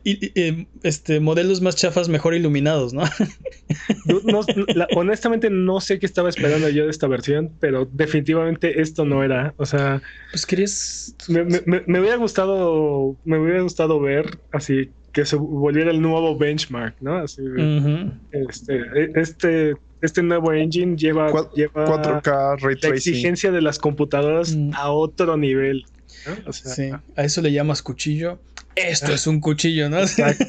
Speaker 1: este, modelos más chafas mejor iluminados, ¿no? [LAUGHS]
Speaker 2: honestamente no sé qué estaba esperando yo de esta versión, pero definitivamente esto no era. O sea,
Speaker 1: pues querías.
Speaker 2: Me, hubiera gustado, me hubiera gustado ver así que se volviera el nuevo benchmark, ¿no? Así, este, este, este nuevo engine lleva, lleva
Speaker 3: 4K
Speaker 2: ray la exigencia de las computadoras mm. a otro nivel
Speaker 1: sí, a eso le llamas cuchillo. Esto ah. es un cuchillo, ¿no? Exacto.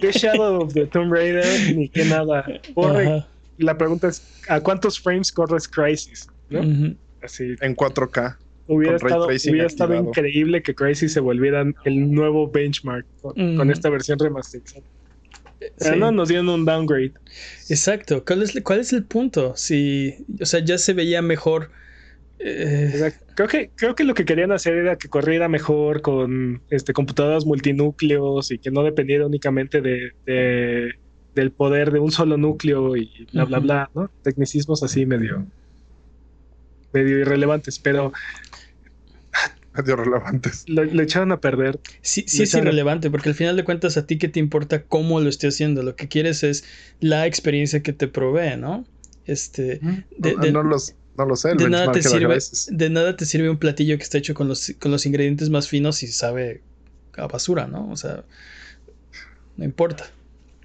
Speaker 2: ¿Qué Shadow of the Tomb Raider? Ni qué nada. la pregunta es: ¿a cuántos frames corres Crisis?
Speaker 3: Así. En 4K.
Speaker 2: Hubiera estado, hubiera estado increíble que Crisis se volviera el nuevo benchmark con, esta versión remasterizada. Pero no, nos dieron un downgrade.
Speaker 1: Exacto. ¿Cuál es, ¿Cuál es el punto? Si, o sea, ya se veía mejor
Speaker 2: eh, creo, que, creo que lo que querían hacer era que corriera mejor con este, computadoras multinúcleos y que no dependiera únicamente de, del poder de un solo núcleo y bla, bla, bla, ¿no? Tecnicismos así medio, medio irrelevantes, pero...
Speaker 3: Medio relevantes.
Speaker 2: Lo, echaron a perder.
Speaker 1: Sí, sí es irrelevante, porque al final de cuentas a ti que te importa cómo lo esté haciendo, lo que quieres es la experiencia que te provee, ¿no? Este,
Speaker 3: no, los, no lo sé.
Speaker 1: de, nada te sirve, de nada te sirve un platillo que está hecho con los, con los ingredientes más finos y sabe a basura, ¿no? O sea, no importa.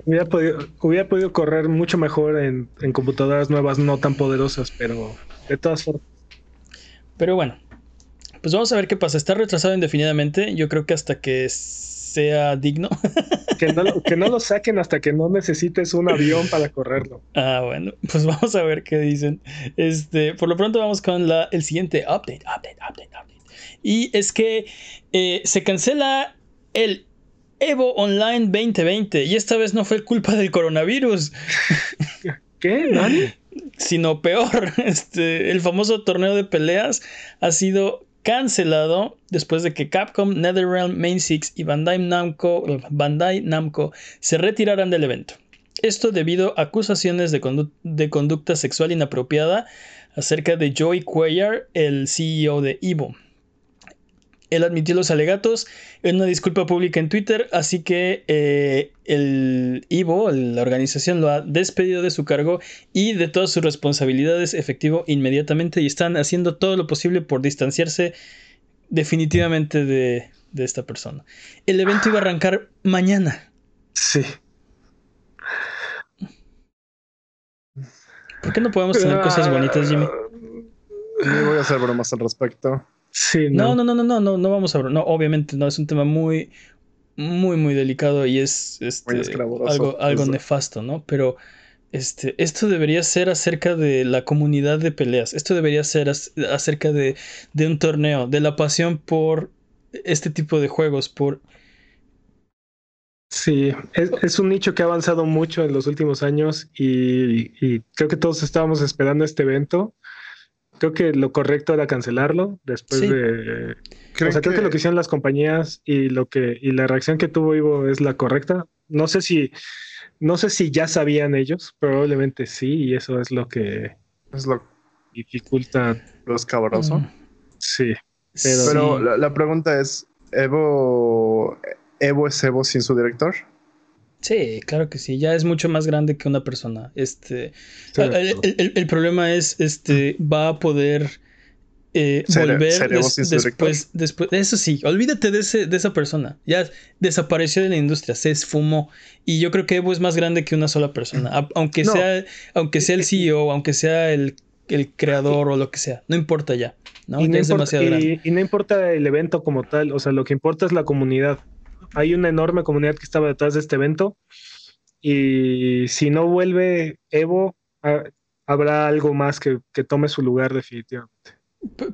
Speaker 2: Hubiera podido, hubiera podido correr mucho mejor en, en, computadoras nuevas no tan poderosas, pero de todas formas.
Speaker 1: Pero bueno, pues vamos a ver qué pasa. Está retrasado indefinidamente. Yo creo que hasta que sea digno. [LAUGHS]
Speaker 2: que, no, que no lo saquen hasta que no necesites un avión para correrlo.
Speaker 1: Ah, bueno, pues vamos a ver qué dicen. Este, por lo pronto vamos con la, el siguiente update, update, update, update. Y es que eh, se cancela el Evo Online 2020 y esta vez no fue culpa del coronavirus. [LAUGHS]
Speaker 2: ¿Qué? ¿Nani?
Speaker 1: Sino peor, [LAUGHS] este, el famoso torneo de peleas ha sido cancelado después de que Capcom, NetherRealm, Main Six y Bandai Namco, se retiraran del evento. Esto debido a acusaciones de, conducta sexual inapropiada acerca de Joey Cuellar, el CEO de Evo. Él admitió los alegatos en una disculpa pública en Twitter, así que eh, el Ivo, la organización, lo ha despedido de su cargo y de todas sus responsabilidades efectivo inmediatamente y están haciendo todo lo posible por distanciarse definitivamente de, de esta persona. El evento iba a arrancar mañana.
Speaker 2: Sí.
Speaker 1: ¿Por qué no podemos tener cosas bonitas, Jimmy?
Speaker 3: voy a hacer bromas al respecto.
Speaker 1: Sí, no. no, no, no, no, no, no vamos a no, obviamente no, es un tema muy, muy, muy delicado y es este, algo, algo nefasto, ¿no? Pero este, esto debería ser acerca de la comunidad de peleas, esto debería ser acerca de, de un torneo, de la pasión por este tipo de juegos, por...
Speaker 2: Sí, es, es, un nicho que ha avanzado mucho en los últimos años y, y creo que todos estábamos esperando este evento creo que lo correcto era cancelarlo después de. o sea, creo que lo que hicieron las compañías y lo que y la reacción que tuvo Ivo es la correcta. No sé si no sé si ya sabían ellos, probablemente sí, y eso es lo que
Speaker 3: es lo
Speaker 2: dificulta
Speaker 3: lo escabroso. Mm.
Speaker 2: Sí.
Speaker 3: Pero, La, la, pregunta es, ¿Evo, ¿Evo es Evo sin su director?
Speaker 1: Sí, claro que sí, ya es mucho más grande que una persona. Este, el, problema es, este, va a poder eh, volver después, después, eso sí, olvídate de, ese, de esa persona, ya desapareció de la industria, se esfumó. Y yo creo que Evo es más grande que una sola persona, aunque, sea, aunque sea el CEO, aunque sea el, creador o lo que sea, no importa ya. ¿no?
Speaker 2: Y, no
Speaker 1: es
Speaker 2: demasiado grande. y no importa el evento como tal, o sea, lo que importa es la comunidad hay una enorme comunidad que estaba detrás de este evento. Y si no vuelve Evo, habrá algo más que, tome su lugar definitivamente.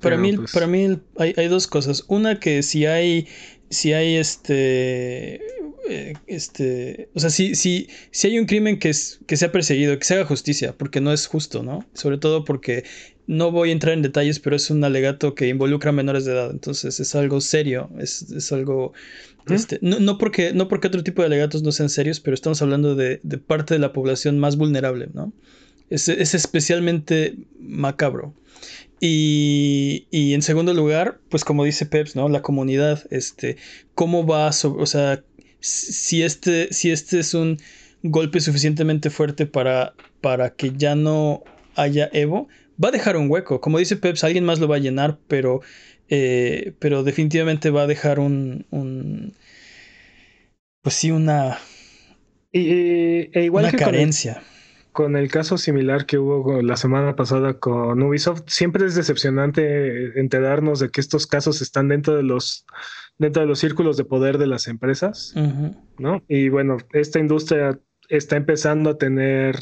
Speaker 1: Para mí, pues para mí hay, hay, dos cosas. Una que si hay, si hay este, eh, este, o sea, si, si, si hay un crimen que, es, que sea perseguido, que se haga justicia, porque no es justo, ¿no? Sobre todo porque no voy a entrar en detalles, pero es un alegato que involucra a menores de edad, entonces es algo serio, es, es algo este, no, porque, no porque otro tipo de alegatos no sean serios, pero estamos hablando de, parte de la población más vulnerable, ¿no? Es, especialmente macabro. Y, y en segundo lugar, pues como dice Peps, ¿no? La comunidad, este, ¿cómo va a, o sea, si este, si este es un golpe suficientemente fuerte para, para que ya no haya Evo, va a dejar un hueco. Como dice Peps, alguien más lo va a llenar, pero, eh, pero definitivamente va a dejar un, un pues sí, una,
Speaker 2: e igual
Speaker 1: una
Speaker 2: que
Speaker 1: carencia.
Speaker 2: Con el, caso similar que hubo la semana pasada con Ubisoft, siempre es decepcionante enterarnos de que estos casos están dentro de los dentro de los círculos de poder de las empresas, ¿no? Y bueno, esta industria está empezando a tener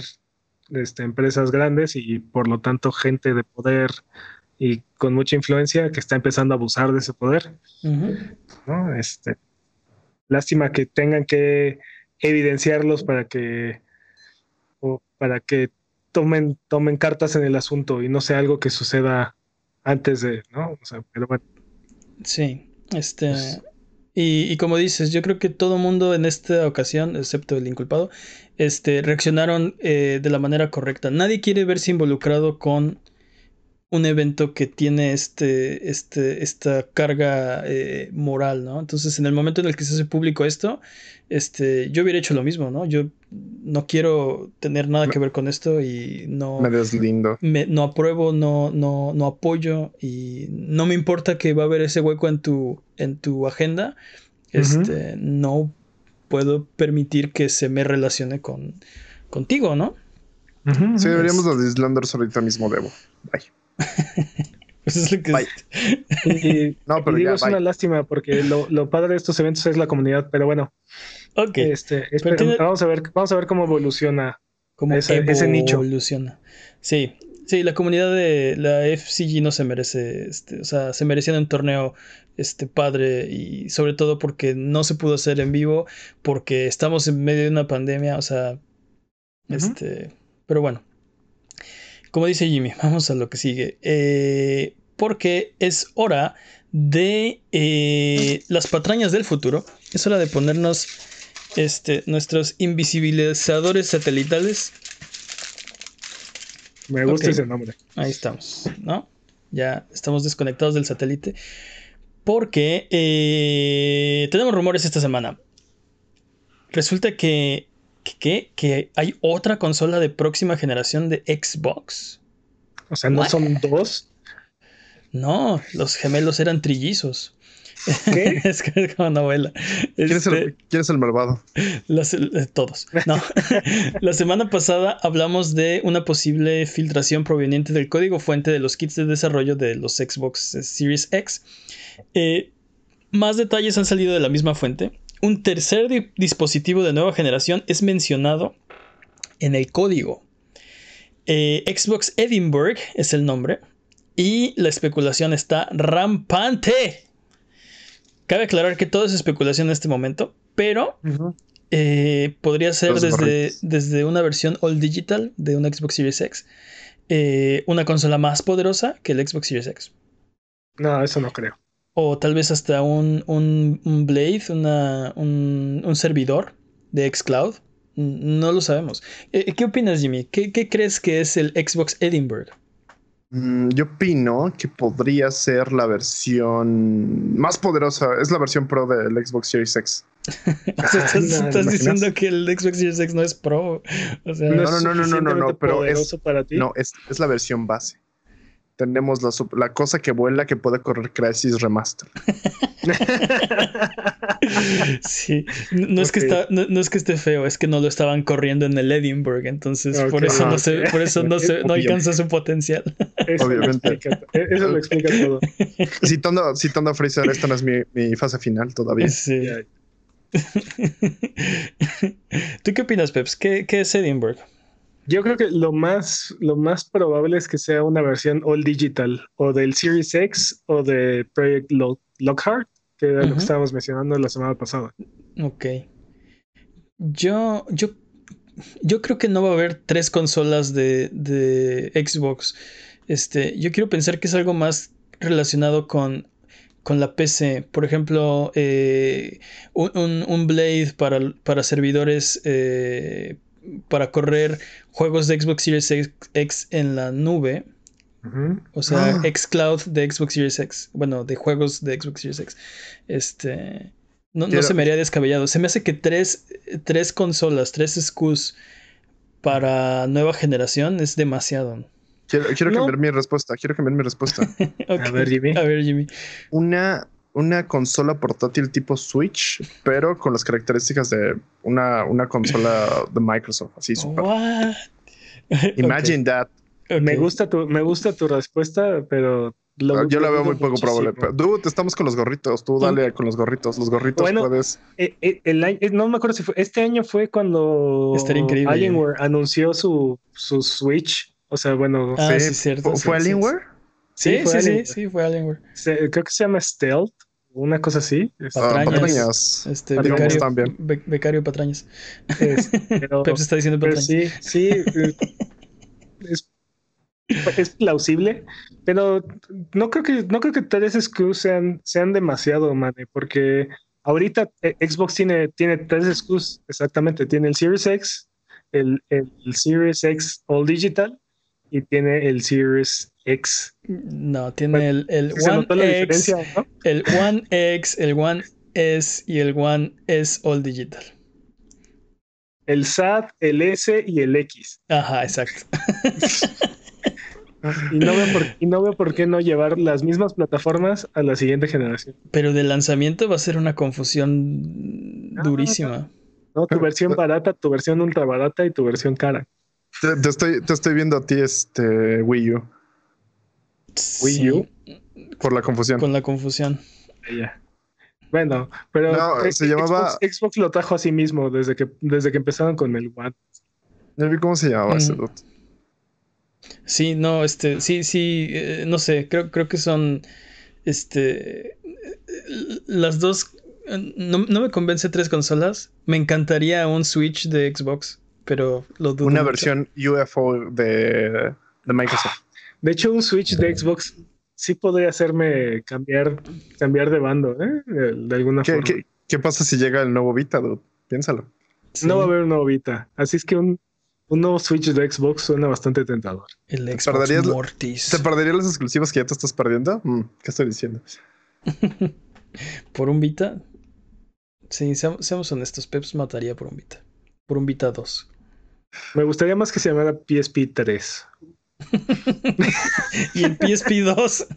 Speaker 2: este, empresas grandes y por lo tanto gente de poder y con mucha influencia que está empezando a abusar de ese poder. ¿no? Este, lástima que tengan que evidenciarlos para que para que tomen, tomen cartas en el asunto y no sea algo que suceda antes de, ¿no? O sea, pero bueno.
Speaker 1: Sí, este. Pues y, como dices, yo creo que todo mundo en esta ocasión, excepto el inculpado, este, reaccionaron eh, de la manera correcta. Nadie quiere verse involucrado con un evento que tiene este, este, esta carga eh, moral, ¿no? Entonces, en el momento en el que se hace público esto, este, yo hubiera hecho lo mismo, ¿no? Yo no quiero tener nada que ver con esto y no...
Speaker 3: Me deslindo.
Speaker 1: Me, no apruebo, no, no, no apoyo y no me importa que va a haber ese hueco en tu, en tu agenda. Este, no puedo permitir que se me relacione con, contigo, ¿no?
Speaker 3: sí, deberíamos de Islanders ahorita mismo, Debo. Bye. [LAUGHS]
Speaker 1: es lo que [LAUGHS]
Speaker 2: no, pero digo, es una lástima porque lo, padre de estos eventos es la comunidad, pero bueno.
Speaker 1: Ok.
Speaker 2: Este, vamos, a ver, vamos a ver cómo evoluciona ese, nicho.
Speaker 1: Evoluciona. Sí, sí, la comunidad de la FCG no se merece, este, o sea, se merecía un torneo este padre y sobre todo porque no se pudo hacer en vivo, porque estamos en medio de una pandemia, o sea, este, pero bueno, como dice Jimmy, [LAUGHS] vamos a lo que sigue. Eh, porque es hora de eh, las patrañas del futuro. Es hora de ponernos este, nuestros invisibilizadores satelitales.
Speaker 2: Me gusta ese nombre.
Speaker 1: Ahí estamos, ¿no? Ya estamos desconectados del satélite. Porque eh, tenemos rumores esta semana. Resulta que ¿Qué? ¿Que hay otra consola de próxima generación de Xbox?
Speaker 2: O sea, ¿no son dos?
Speaker 1: No, los gemelos eran trillizos.
Speaker 2: ¿Qué? [LAUGHS]
Speaker 1: es que es como novela.
Speaker 3: ¿Quién, es el, este, malvado?
Speaker 1: Eh, todos. No. [LAUGHS] la semana pasada hablamos de una posible filtración proveniente del código fuente de los kits de desarrollo de los Xbox Series X. Eh, más detalles han salido de la misma fuente un tercer dispositivo de nueva generación es mencionado en el código. Eh, Xbox Edinburgh es el nombre. Y la especulación está rampante. Cabe aclarar que todo es especulación en este momento, pero eh, podría ser desde, desde, una versión all digital de una Xbox Series X, eh, una consola más poderosa que el Xbox Series X.
Speaker 2: No, eso no creo
Speaker 1: o tal vez hasta un, un, Blade, una, un, un, servidor de Xcloud. No lo sabemos. ¿Qué opinas, Jimmy? ¿Qué, qué crees que es el Xbox Edinburgh?
Speaker 3: Mm, yo opino que podría ser la versión más poderosa. Es la versión pro del Xbox Series X. [LAUGHS]
Speaker 1: estás, diciendo que el Xbox Series X no es pro.
Speaker 3: no, no, no, no, no, no, pero es, para ti. No, es, es la versión base tenemos la, la, cosa que vuela que puede correr Crisis Remaster. [LAUGHS]
Speaker 1: sí, no, es que está, no, es que esté feo, es que no lo estaban corriendo en el Edinburgh, entonces por eso no se, por eso no se, no alcanza su potencial.
Speaker 2: Eso Obviamente. eso lo explica todo.
Speaker 3: Citando, citando a Fraser, esta no es mi, mi fase final todavía.
Speaker 1: Sí. [LAUGHS] ¿Tú qué opinas, Peps? ¿Qué, qué es Edinburgh?
Speaker 2: Yo creo que lo más, lo más probable es que sea una versión all digital o del Series X o de Project Lockhart, que era lo que estábamos mencionando la semana pasada.
Speaker 1: Ok. Yo, yo, yo creo que no va a haber tres consolas de, de Xbox. Este, yo quiero pensar que es algo más relacionado con, con la PC. Por ejemplo, eh, un, un, Blade para, para servidores eh, para correr juegos de Xbox Series X en la nube. O sea,
Speaker 3: Ah.
Speaker 1: xCloud de Xbox Series X. Bueno, de juegos de Xbox Series X. Este. No, no se me haría descabellado. Se me hace que tres, tres consolas, tres SKUs para nueva generación es demasiado.
Speaker 3: Quiero, quiero
Speaker 2: No.
Speaker 3: cambiar mi respuesta. Quiero cambiar mi respuesta. [LAUGHS]
Speaker 1: Ok.
Speaker 2: ver, Jimmy.
Speaker 1: A ver, Jimmy.
Speaker 3: una, una consola portátil tipo Switch, pero con las características de una, una consola de Microsoft. Así super.
Speaker 1: What? [LAUGHS]
Speaker 3: Imagine that.
Speaker 2: Me gusta tu, me gusta tu respuesta, pero lo-
Speaker 3: Ah, Yo la veo muy poco
Speaker 2: muchísimo.
Speaker 3: probable. pero- Dude, estamos con los gorritos. Tú dale con los gorritos. Los gorritos
Speaker 2: Bueno,
Speaker 3: puedes.
Speaker 2: Eh, eh, el año- eh, no me acuerdo si fue este año fue cuando. Alienware anunció su, su Switch. O sea, bueno,
Speaker 1: Ah,
Speaker 3: Sí,
Speaker 1: sí, cierto.
Speaker 3: ¿Fue,
Speaker 1: sí,
Speaker 3: fue
Speaker 1: sí,
Speaker 3: Alienware?
Speaker 1: Sí, sí, sí, sí, fue Alienware.
Speaker 2: Se- creo que se llama Stealth, una cosa así.
Speaker 3: Ah,
Speaker 1: Patrañas.
Speaker 3: patrañas.
Speaker 1: Este, becario,
Speaker 3: también.
Speaker 1: be- becario Patrañas.
Speaker 2: es- [LAUGHS] pero,
Speaker 1: Pep se está diciendo Patrañas.
Speaker 2: sí, sí, eh, es, es plausible, pero no creo que no creo que tres SKUs sean, sean demasiado, mane, porque ahorita eh, Xbox tiene, tiene tres SKUs, exactamente, tiene el Series X, el, el Series X All Digital y tiene el Series X.
Speaker 1: No, tiene el, el
Speaker 2: ¿Se notó la
Speaker 1: One X,
Speaker 2: diferencia, no?
Speaker 1: el One X, el One S y el One S All Digital.
Speaker 2: El SAT, el S y el X.
Speaker 1: Ajá, exacto. [LAUGHS]
Speaker 2: Y no, veo por, y no veo por qué no llevar las mismas plataformas a la siguiente generación.
Speaker 1: Pero de lanzamiento va a ser una confusión
Speaker 2: Ah,
Speaker 1: durísima.
Speaker 2: ¿no? Tu versión barata, tu versión ultra barata y tu versión cara.
Speaker 3: Te, te estoy, te estoy viendo a ti, este Wii U,
Speaker 2: Wii
Speaker 1: Sí,
Speaker 2: U.
Speaker 3: por la confusión.
Speaker 1: Con la confusión.
Speaker 2: Ya. Bueno, pero
Speaker 3: No,
Speaker 2: eh,
Speaker 3: se llamaba-
Speaker 2: Xbox, Xbox lo trajo a sí mismo desde que, desde que empezaron con el One.
Speaker 3: Ya vi cómo se llamaba ese
Speaker 1: Ujú.
Speaker 3: dude.
Speaker 1: Sí, no, este, sí, sí, eh, no sé, creo, creo que son, este, las dos, no, no me convence tres consolas, me encantaría un Switch de Xbox, pero lo dudo
Speaker 3: Una
Speaker 1: mucho.
Speaker 3: versión UFO de, de Microsoft.
Speaker 2: De hecho, un Switch de Xbox sí podría hacerme cambiar, cambiar de bando, ¿eh? De, de alguna
Speaker 3: ¿Qué,
Speaker 2: forma.
Speaker 3: qué, qué pasa si llega el nuevo Vita, dude? Piénsalo.
Speaker 1: Sí,
Speaker 2: No va a haber un nuevo Vita. Así es que un, un nuevo Switch de Xbox suena bastante tentador.
Speaker 1: el Xbox
Speaker 3: perderías la-
Speaker 1: Mortis.
Speaker 3: ¿Te perderías las exclusivas que ya te estás perdiendo? Mm, ¿Qué estoy diciendo? [LAUGHS]
Speaker 1: ¿Por un Vita? Sí, seamos, seamos honestos, Peps mataría por un Vita. Por un Vita 2.
Speaker 2: Me gustaría más que se llamara PSP 3. [LAUGHS]
Speaker 1: Y el PSP 2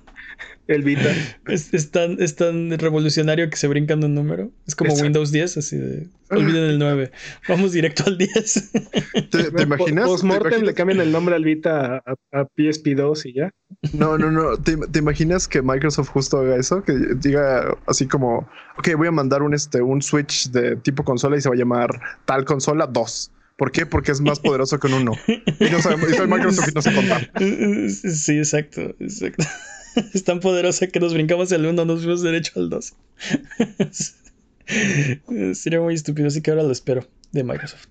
Speaker 2: El Vita.
Speaker 1: es, es tan, es tan revolucionario que se brincan de un número. Es como
Speaker 2: Exacto.
Speaker 1: Windows 10, así de... Olviden el 9. Vamos directo al 10.
Speaker 3: ¿Te, te imaginas?
Speaker 2: Postmortem
Speaker 3: ¿Te
Speaker 2: le cambian el nombre al Vita a, a- a PSP 2 y ya.
Speaker 3: No, no, no. ¿Te, te imaginas que Microsoft justo haga eso? Que diga así como, ok, voy a mandar un, este, un Switch de tipo consola y se va a llamar tal consola 2. ¿Por qué? Porque es más poderoso que un 1. Y no sabemos, y soy Microsoft y no sé contar.
Speaker 1: Sí, exacto, exacto. Es tan poderosa que nos brincamos el 1, nos fuimos derecho al 2. Sería muy estúpido, así que ahora lo espero de Microsoft.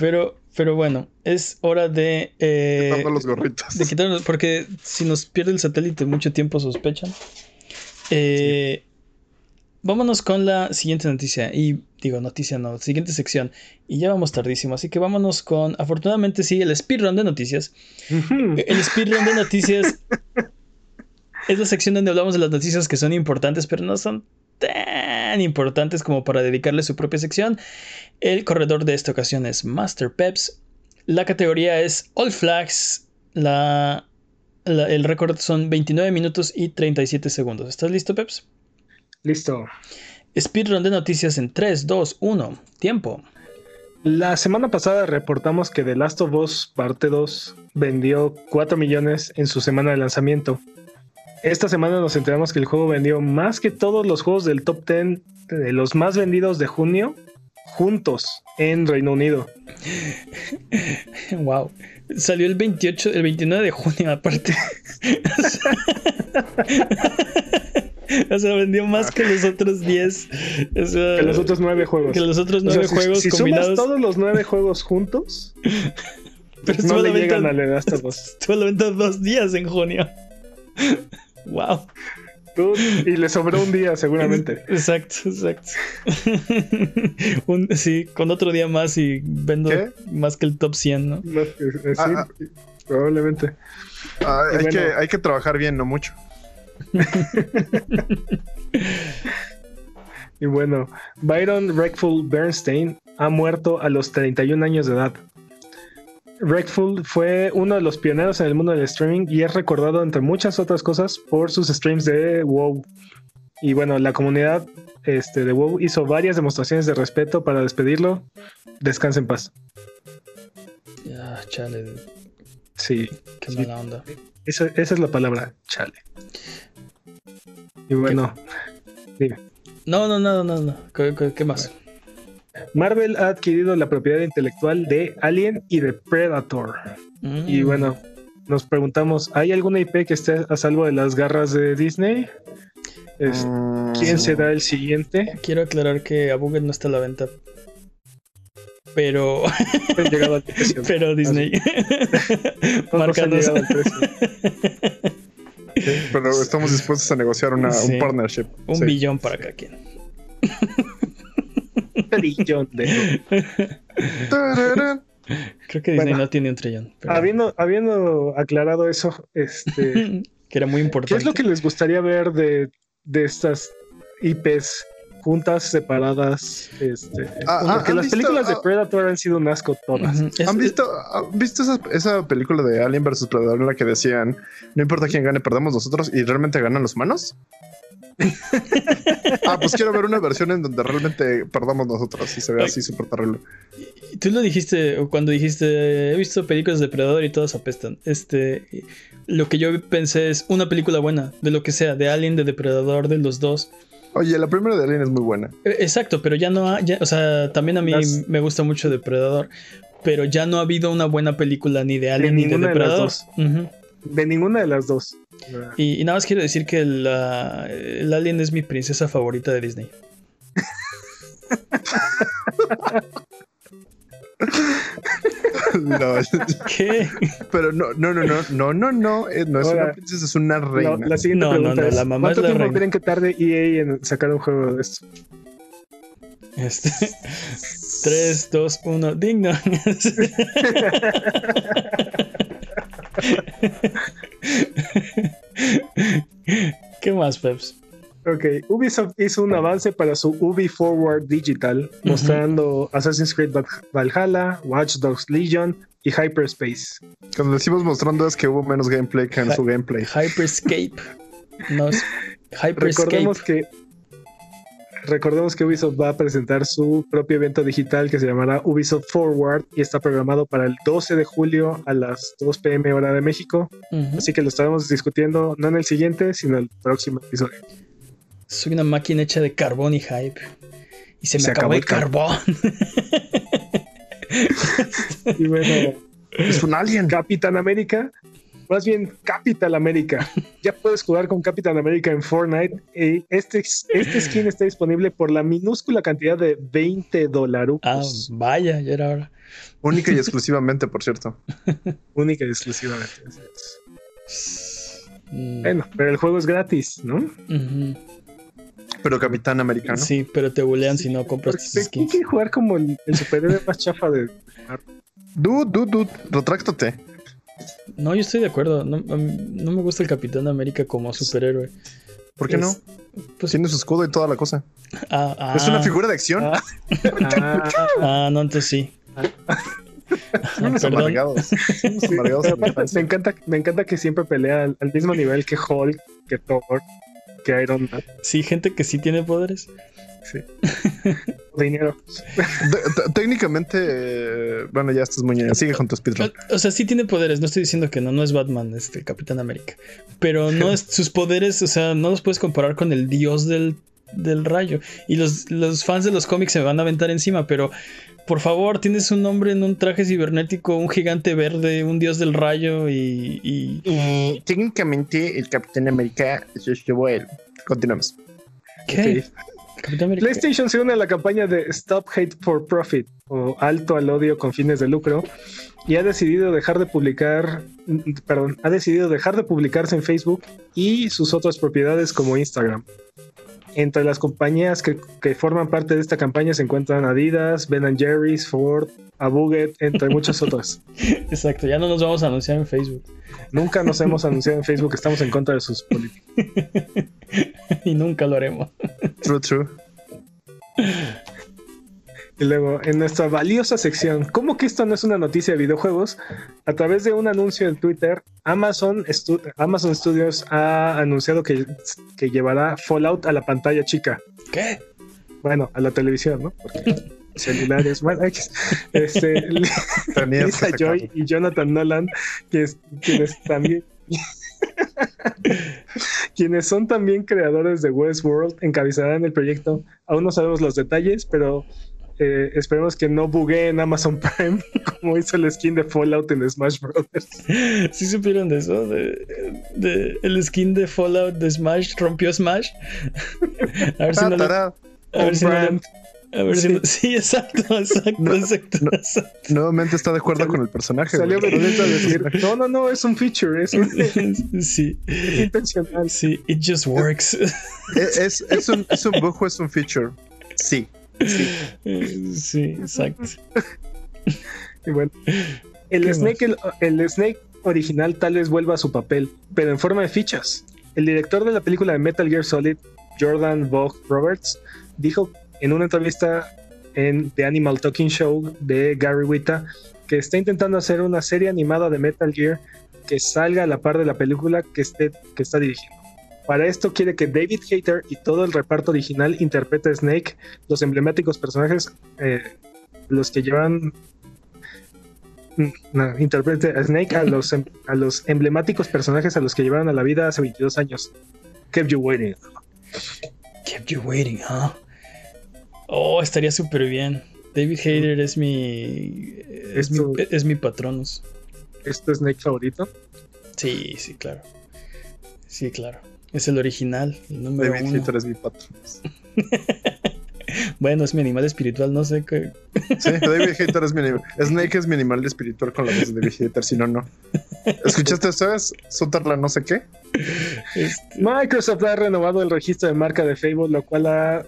Speaker 1: Pero, pero bueno, es hora de, eh,
Speaker 3: Quitando los gorritos.
Speaker 1: de quitarnos, porque si nos pierde el satélite mucho tiempo sospechan. Eh, Vámonos con la siguiente noticia. Y digo, noticia no, siguiente sección. Y ya vamos tardísimo. Así que vámonos con, afortunadamente sí, el speedrun de noticias. El speedrun de noticias es la sección donde hablamos de las noticias que son importantes, pero no son tan importantes como para dedicarle su propia sección. El corredor de esta ocasión es Master Peps. La categoría es All Flags. La, la- el récord son 29 minutos y 37 segundos. ¿Estás listo, Peps?
Speaker 2: Listo.
Speaker 1: Speedrun de noticias en 3, 2, 1. Tiempo.
Speaker 2: La semana pasada reportamos que The Last of Us Parte 2 vendió 4 millones en su semana de lanzamiento. Esta semana nos enteramos que el juego vendió más que todos los juegos del top 10 de los más vendidos de junio juntos en Reino Unido. [LAUGHS]
Speaker 1: Wow. Salió el 28, el 29 de junio, aparte. [LAUGHS] [LAUGHS] o sea, vendió más que los otros [LAUGHS] 10. O sea,
Speaker 2: Que los otros 9 juegos.
Speaker 1: que los otros
Speaker 2: O sea,
Speaker 1: 9
Speaker 2: si-
Speaker 1: juegos
Speaker 2: si, sumas
Speaker 1: combinados.
Speaker 2: todos los 9 juegos juntos, [LAUGHS]
Speaker 1: pero
Speaker 2: no
Speaker 1: a
Speaker 2: le llegan a The Last of Us. [LAUGHS]
Speaker 1: estuvo a la venta dos días en junio. wow.
Speaker 2: Tú- Y le sobró un día seguramente.
Speaker 1: Exacto, exacto. Un- sí, con otro día más y vendo
Speaker 3: ¿Qué?
Speaker 1: más que el top 100, ¿no?
Speaker 2: No, eh, eh, sí.
Speaker 3: Ah, ah.
Speaker 2: probablemente.
Speaker 3: Ah, hay,
Speaker 2: bueno.
Speaker 3: que, hay que trabajar bien, no mucho. [LAUGHS]
Speaker 2: Y bueno, Byron Reckful Bernstein ha muerto a los 31 años de edad. Reckful fue uno de los pioneros en el mundo del streaming y es recordado entre muchas otras cosas por sus streams de WoW. Y bueno, la comunidad este, de WoW hizo varias demostraciones de respeto para despedirlo. Descansa en paz.
Speaker 1: Ya, chale,
Speaker 2: Sí,
Speaker 1: qué mala onda.
Speaker 2: esa, esa es la palabra, chale. Y bueno,
Speaker 1: No, no, no, no, no. ¿Qué, qué- qué más?
Speaker 2: Marvel ha adquirido la propiedad intelectual de Alien y de Predator. Y
Speaker 1: Mm.
Speaker 2: bueno, nos preguntamos, ¿hay alguna IP que esté a salvo de las garras de Disney? Es-
Speaker 3: Mm,
Speaker 2: ¿Quién será el siguiente?
Speaker 1: Quiero aclarar que Abuget no está a la venta. Pero, [LAUGHS] [LAUGHS]
Speaker 2: Han llegado al precio.
Speaker 1: pero Disney.
Speaker 2: Llegado al precio.
Speaker 3: Pero estamos dispuestos a negociar una,
Speaker 1: Sí.
Speaker 3: un partnership.
Speaker 1: Un
Speaker 3: Sí.
Speaker 1: billón para cada quien.
Speaker 2: Trillón de-.
Speaker 1: Creo que Disney
Speaker 2: Bueno.
Speaker 1: no tiene un trillón. pero-
Speaker 2: Habiendo, habiendo aclarado eso, este, [LAUGHS]
Speaker 1: que era muy
Speaker 2: ¿qué
Speaker 1: importante.
Speaker 2: es lo que les gustaría ver de, de estas IPs juntas, separadas? Este,
Speaker 3: Ah, ah,
Speaker 2: porque
Speaker 3: ¿han
Speaker 2: las
Speaker 3: visto-
Speaker 2: películas de
Speaker 3: ah,
Speaker 2: Predator han sido un asco todas.
Speaker 3: ¿Han visto, han visto esa, esa película de Alien vs Predator en la que decían no importa quién gane, perdemos nosotros y realmente ganan los humanos? [LAUGHS] ah, pues quiero ver una versión en donde realmente perdamos nosotros y se ve así súper terrible.
Speaker 1: Tú lo dijiste cuando dijiste, he visto películas de Predador y todas apestan. Este, lo que yo pensé es una película buena, de lo que sea, de Alien, de Depredador, de los dos.
Speaker 3: Oye, la primera de Alien es muy buena.
Speaker 1: Eh, Exacto, pero ya no ha, ya- o sea, también a mí
Speaker 2: Las-
Speaker 1: me gusta mucho Depredador, pero ya no ha habido una buena película ni de Alien ni de
Speaker 2: ninguna de las
Speaker 1: Depredador.
Speaker 2: dos.
Speaker 1: Ujú.
Speaker 2: De ninguna de las dos.
Speaker 1: y, y nada más quiero decir que la- el Alien es mi princesa favorita de Disney. [LAUGHS]
Speaker 3: No,
Speaker 1: ¿Qué?
Speaker 3: pero no, no, no, no, no, no, no, eh, no es
Speaker 2: Ahora,
Speaker 3: una princesa, es una reina.
Speaker 2: la siguiente
Speaker 1: No, no,
Speaker 2: pregunta
Speaker 1: no,
Speaker 2: es:
Speaker 1: la mamá
Speaker 2: ¿Cuánto
Speaker 1: es la
Speaker 2: tiempo
Speaker 1: reina.
Speaker 2: creen que tarde EA en sacar un juego de esto?
Speaker 1: Este, 3, 2, 1, digno. ¿Qué más, Peps?
Speaker 2: Ok, Ubisoft hizo un avance para su Ubi Forward Digital, mostrando Assassin's Creed Val- Valhalla, Watch Dogs Legion y Hyperspace.
Speaker 3: Cuando decimos mostrando es que hubo menos gameplay que en su gameplay.
Speaker 1: Hyperscape. [LAUGHS] No es Hyperscape.
Speaker 2: Recordemos que recordemos que Ubisoft va a presentar su propio evento digital que se llamará Ubisoft Forward y está programado para el 12 de julio a las 2 pm hora de México. Así que lo estaremos discutiendo no en el siguiente, sino en el próximo episodio.
Speaker 1: Soy una máquina hecha de carbón y hype. Y se me
Speaker 2: Se
Speaker 1: acabó,
Speaker 2: acabó
Speaker 1: el
Speaker 2: el car-
Speaker 1: carbón.
Speaker 2: Y bueno,
Speaker 3: Es un alien.
Speaker 2: Capitán América, más bien Capital América. Ya puedes jugar con Capitán América en Fortnite. Y este, este skin está disponible por la minúscula cantidad de 20 dólares.
Speaker 1: Ah, vaya, ya era hora.
Speaker 3: Única y exclusivamente, por cierto. [LAUGHS]
Speaker 2: Única y exclusivamente.
Speaker 1: Mm,
Speaker 2: Bueno, pero el juego es gratis, ¿no?
Speaker 1: ujú.
Speaker 3: Pero Capitán Americano.
Speaker 1: Sí, pero te bulean si no compras tus
Speaker 2: ¿quién
Speaker 1: skins.
Speaker 2: quiere jugar como el, el superhéroe más chafa de.
Speaker 3: Dude, dude, dude, retráctate.
Speaker 1: No, yo estoy de acuerdo. No, no me gusta el Capitán América como superhéroe.
Speaker 3: ¿Por qué
Speaker 1: Es-
Speaker 3: no?
Speaker 1: Pues,
Speaker 3: Tiene su escudo y toda la cosa.
Speaker 1: ah, ah,
Speaker 3: Es una figura de acción.
Speaker 2: Ah. Ah,
Speaker 1: Ah, no, entonces sí. Perdón.
Speaker 3: amargados.
Speaker 2: Sí,
Speaker 3: amargados.
Speaker 2: me encanta, me encanta que siempre pelea al, al mismo nivel que Hulk, que Thor, que Iron Man.
Speaker 1: Sí, gente que sí tiene poderes. [LAUGHS]
Speaker 2: Dinero.
Speaker 3: De- te- técnicamente, eh, bueno, ya estás muy. Sigue con tu speedrun.
Speaker 1: O sea, sí tiene poderes. No estoy diciendo que no, no es Batman, es el Capitán América. Pero no [LAUGHS] es sus poderes, o sea, no los puedes comparar con el dios del, del rayo. Y los, los fans de los cómics se me van a aventar encima, pero por favor, tienes un hombre en un traje cibernético, un gigante verde, un dios del rayo y. y-
Speaker 3: técnicamente, el Capitán América estuvo él. Continuamos.
Speaker 1: ¿Qué? Capitán América.
Speaker 2: PlayStation se une a la campaña de Stop Hate for Profit o Alto al Odio con fines de lucro y ha decidido dejar de publicar, perdón, ha decidido dejar de publicarse en Facebook y sus otras propiedades como Instagram. Entre las compañías que, que forman parte de esta campaña se encuentran Adidas, Ben Jerry's, Ford, Abuget, entre muchas [LAUGHS] otras.
Speaker 1: Exacto, ya no nos vamos a anunciar en Facebook.
Speaker 2: Nunca nos hemos anunciado en Facebook que estamos en contra de sus políticas. [LAUGHS]
Speaker 1: y nunca lo haremos.
Speaker 3: True, true.
Speaker 2: Y luego, en nuestra valiosa sección, ¿cómo que esto no es una noticia de videojuegos? A través de un anuncio en Twitter, Amazon, Stu- Amazon Studios ha anunciado que, que llevará Fallout a la pantalla chica.
Speaker 1: ¿Qué?
Speaker 2: Bueno, a la televisión, ¿no? Porque celulares, bueno, este, [LAUGHS] Lisa
Speaker 3: que
Speaker 2: Joy y Jonathan Nolan, que es- quienes también [LAUGHS] quienes son también creadores de Westworld, encabezarán el proyecto. Aún no sabemos los detalles, pero eh, esperemos que no buguee en Amazon Prime [LAUGHS] como hizo el skin de Fallout en Smash Brothers. [LAUGHS]
Speaker 1: ¿Sí supieron de eso? De, de- el skin de Fallout de Smash rompió Smash. A ver si no a ver si no le-
Speaker 2: brand.
Speaker 1: a ver si
Speaker 2: Sí.
Speaker 1: sí, exacto, [LAUGHS] exacto,
Speaker 3: No,
Speaker 1: exacto.
Speaker 3: no.
Speaker 1: exacto.
Speaker 3: Nuevamente está de acuerdo
Speaker 2: Salió-
Speaker 3: con el personaje.
Speaker 2: Salió
Speaker 3: güey.
Speaker 2: Benedetto a decir, no, no, no, es un feature, es, un,
Speaker 1: Sí,
Speaker 2: es intencional.
Speaker 1: sí, it just works.
Speaker 3: ¿Es, es, es un, ¿Es un bug o es un feature? Sí.
Speaker 1: Sí, exacto.
Speaker 2: Y bueno, el
Speaker 1: ¿Qué
Speaker 2: Snake, el, el Snake original tal vez vuelva a su papel, pero en forma de fichas. El director de la película de Metal Gear Solid, Jordan Vogt Roberts, dijo en una entrevista en The Animal Talking Show de Gary Wita que está intentando hacer una serie animada de Metal Gear que salga a la par de la película que, esté, que está dirigiendo. Para esto quiere que David Hayter y todo el reparto original interprete a Snake, los emblemáticos personajes, eh, los que llevan Mm, no, interprete a Snake a [LAUGHS] los, em- a los emblemáticos personajes a los que llevaron a la vida hace 22 años. Kept you waiting.
Speaker 1: Kept you waiting, huh? Oh, estaría súper bien. David Hayter es mi. Es, mi,
Speaker 2: Esto-
Speaker 1: es mi patronus.
Speaker 2: ¿Es tu Snake favorito?
Speaker 1: Sí, sí, claro. Sí, claro. Es el original, el número
Speaker 3: David
Speaker 1: uno.
Speaker 3: Hater es mi patrón. [LAUGHS]
Speaker 1: Bueno, es mi animal espiritual, no sé qué.
Speaker 3: Sí, David Hater es mi animal. Snake es mi animal espiritual con la voz de David Hater, si no, no. ¿Escuchaste eso? ¿Es Sutherland no sé qué?
Speaker 1: Este,
Speaker 2: Microsoft ha renovado el registro de marca de Facebook, lo cual ha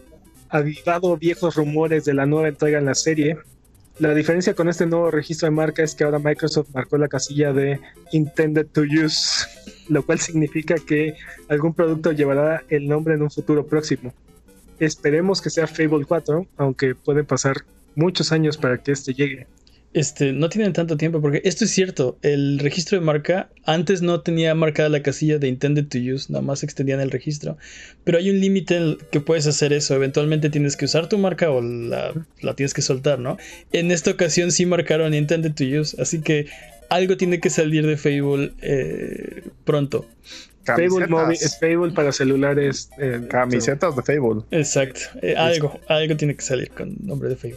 Speaker 2: avivado viejos rumores de la nueva entrega en la serie. La diferencia con este nuevo registro de marca es que ahora Microsoft marcó la casilla de Intended to Use, lo cual significa que algún producto llevará el nombre en un futuro próximo. Esperemos que sea Fable 4, aunque pueden pasar muchos años para que este llegue.
Speaker 1: Este, no tienen tanto tiempo porque esto es cierto. El registro de marca antes no tenía marcada la casilla de intended to use, nada más extendían el registro. Pero hay un límite que puedes hacer eso. Eventualmente tienes que usar tu marca o la, la tienes que soltar, ¿no? En esta ocasión sí marcaron intended to use, así que algo tiene que salir de Fable eh, pronto.
Speaker 2: Fable. Móvil es Fable para celulares. eh,
Speaker 3: Camisetas de Fable.
Speaker 1: Exacto. Eh, algo, algo tiene que salir con nombre de Fable.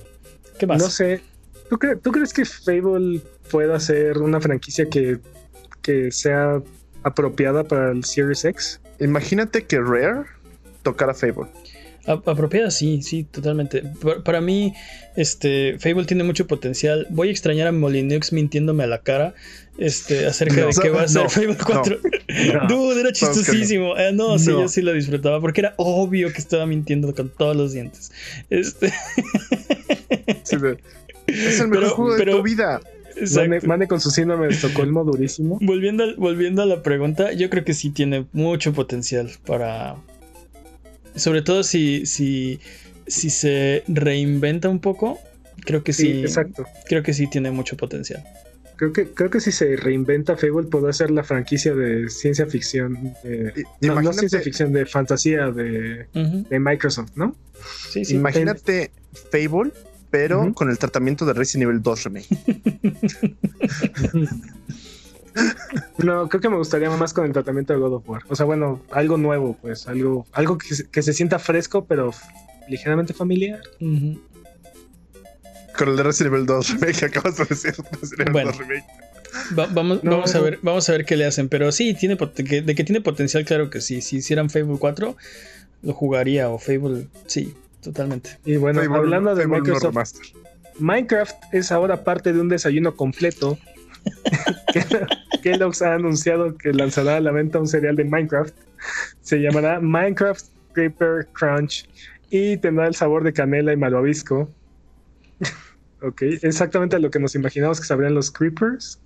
Speaker 1: ¿Qué más?
Speaker 2: No sé. ¿Tú, cre- tú crees que Fable pueda ser una franquicia que, que sea apropiada para el Series X?
Speaker 3: Imagínate que Rare tocara Fable.
Speaker 1: A- apropiada, sí, sí, totalmente. Pa- Para, mí, este, Fable tiene mucho potencial. Voy a extrañar a Molineux mintiéndome a la cara este, acerca
Speaker 3: No,
Speaker 1: de qué va a ser
Speaker 3: no,
Speaker 1: Fable 4.
Speaker 2: No. [LAUGHS]
Speaker 1: Dude, era chistosísimo. Eh, no, sí, yo sí lo disfrutaba porque era obvio que estaba mintiendo con todos los dientes. Este,
Speaker 3: Sí, [LAUGHS] es el mejor
Speaker 1: Pero-
Speaker 3: juego de
Speaker 1: pero-
Speaker 3: tu vida.
Speaker 2: Mane, con su síndrome de Estocolmo durísimo. [LAUGHS]
Speaker 1: Volviendo, al- volviendo a la pregunta, yo creo que sí tiene mucho potencial para. Sobre todo si, si, si se reinventa un poco. Creo que
Speaker 2: Sí,
Speaker 1: sí.
Speaker 2: exacto.
Speaker 1: Creo que sí tiene mucho potencial.
Speaker 2: Creo que, creo que si se reinventa Fable podrá ser la franquicia de ciencia ficción. de- no, no ciencia ficción, de fantasía de, de Microsoft, ¿no?
Speaker 1: Sí, sí.
Speaker 3: Imagínate Fable, pero con el tratamiento de Resident Evil 2 Remake. [LAUGHS]
Speaker 2: No, creo que me gustaría más con el tratamiento de God of War. O sea, bueno, algo nuevo, pues, algo, algo que, se- que se sienta fresco, pero ligeramente familiar.
Speaker 3: Con el de Resident Evil 2 Remake, [LAUGHS] acabas de decir Resident Evil
Speaker 1: Bueno.
Speaker 3: 2 Remake.
Speaker 1: Va- vamos,
Speaker 2: No.
Speaker 1: vamos, a ver, vamos a ver qué le hacen. Pero sí, tiene de que tiene potencial, claro que sí. Si hicieran Fable 4, lo jugaría. O Fable, sí, totalmente.
Speaker 2: Y bueno,
Speaker 3: Fable-
Speaker 2: hablando de
Speaker 3: Fable
Speaker 2: Microsoft. Minecraft es ahora parte de un desayuno completo. [LAUGHS] que- Kellogg's ha anunciado que lanzará a la venta un cereal de Minecraft. Se llamará Minecraft Creeper Crunch y tendrá el sabor de canela y malvavisco. Ok, exactamente lo que nos imaginamos que sabrían los Creepers.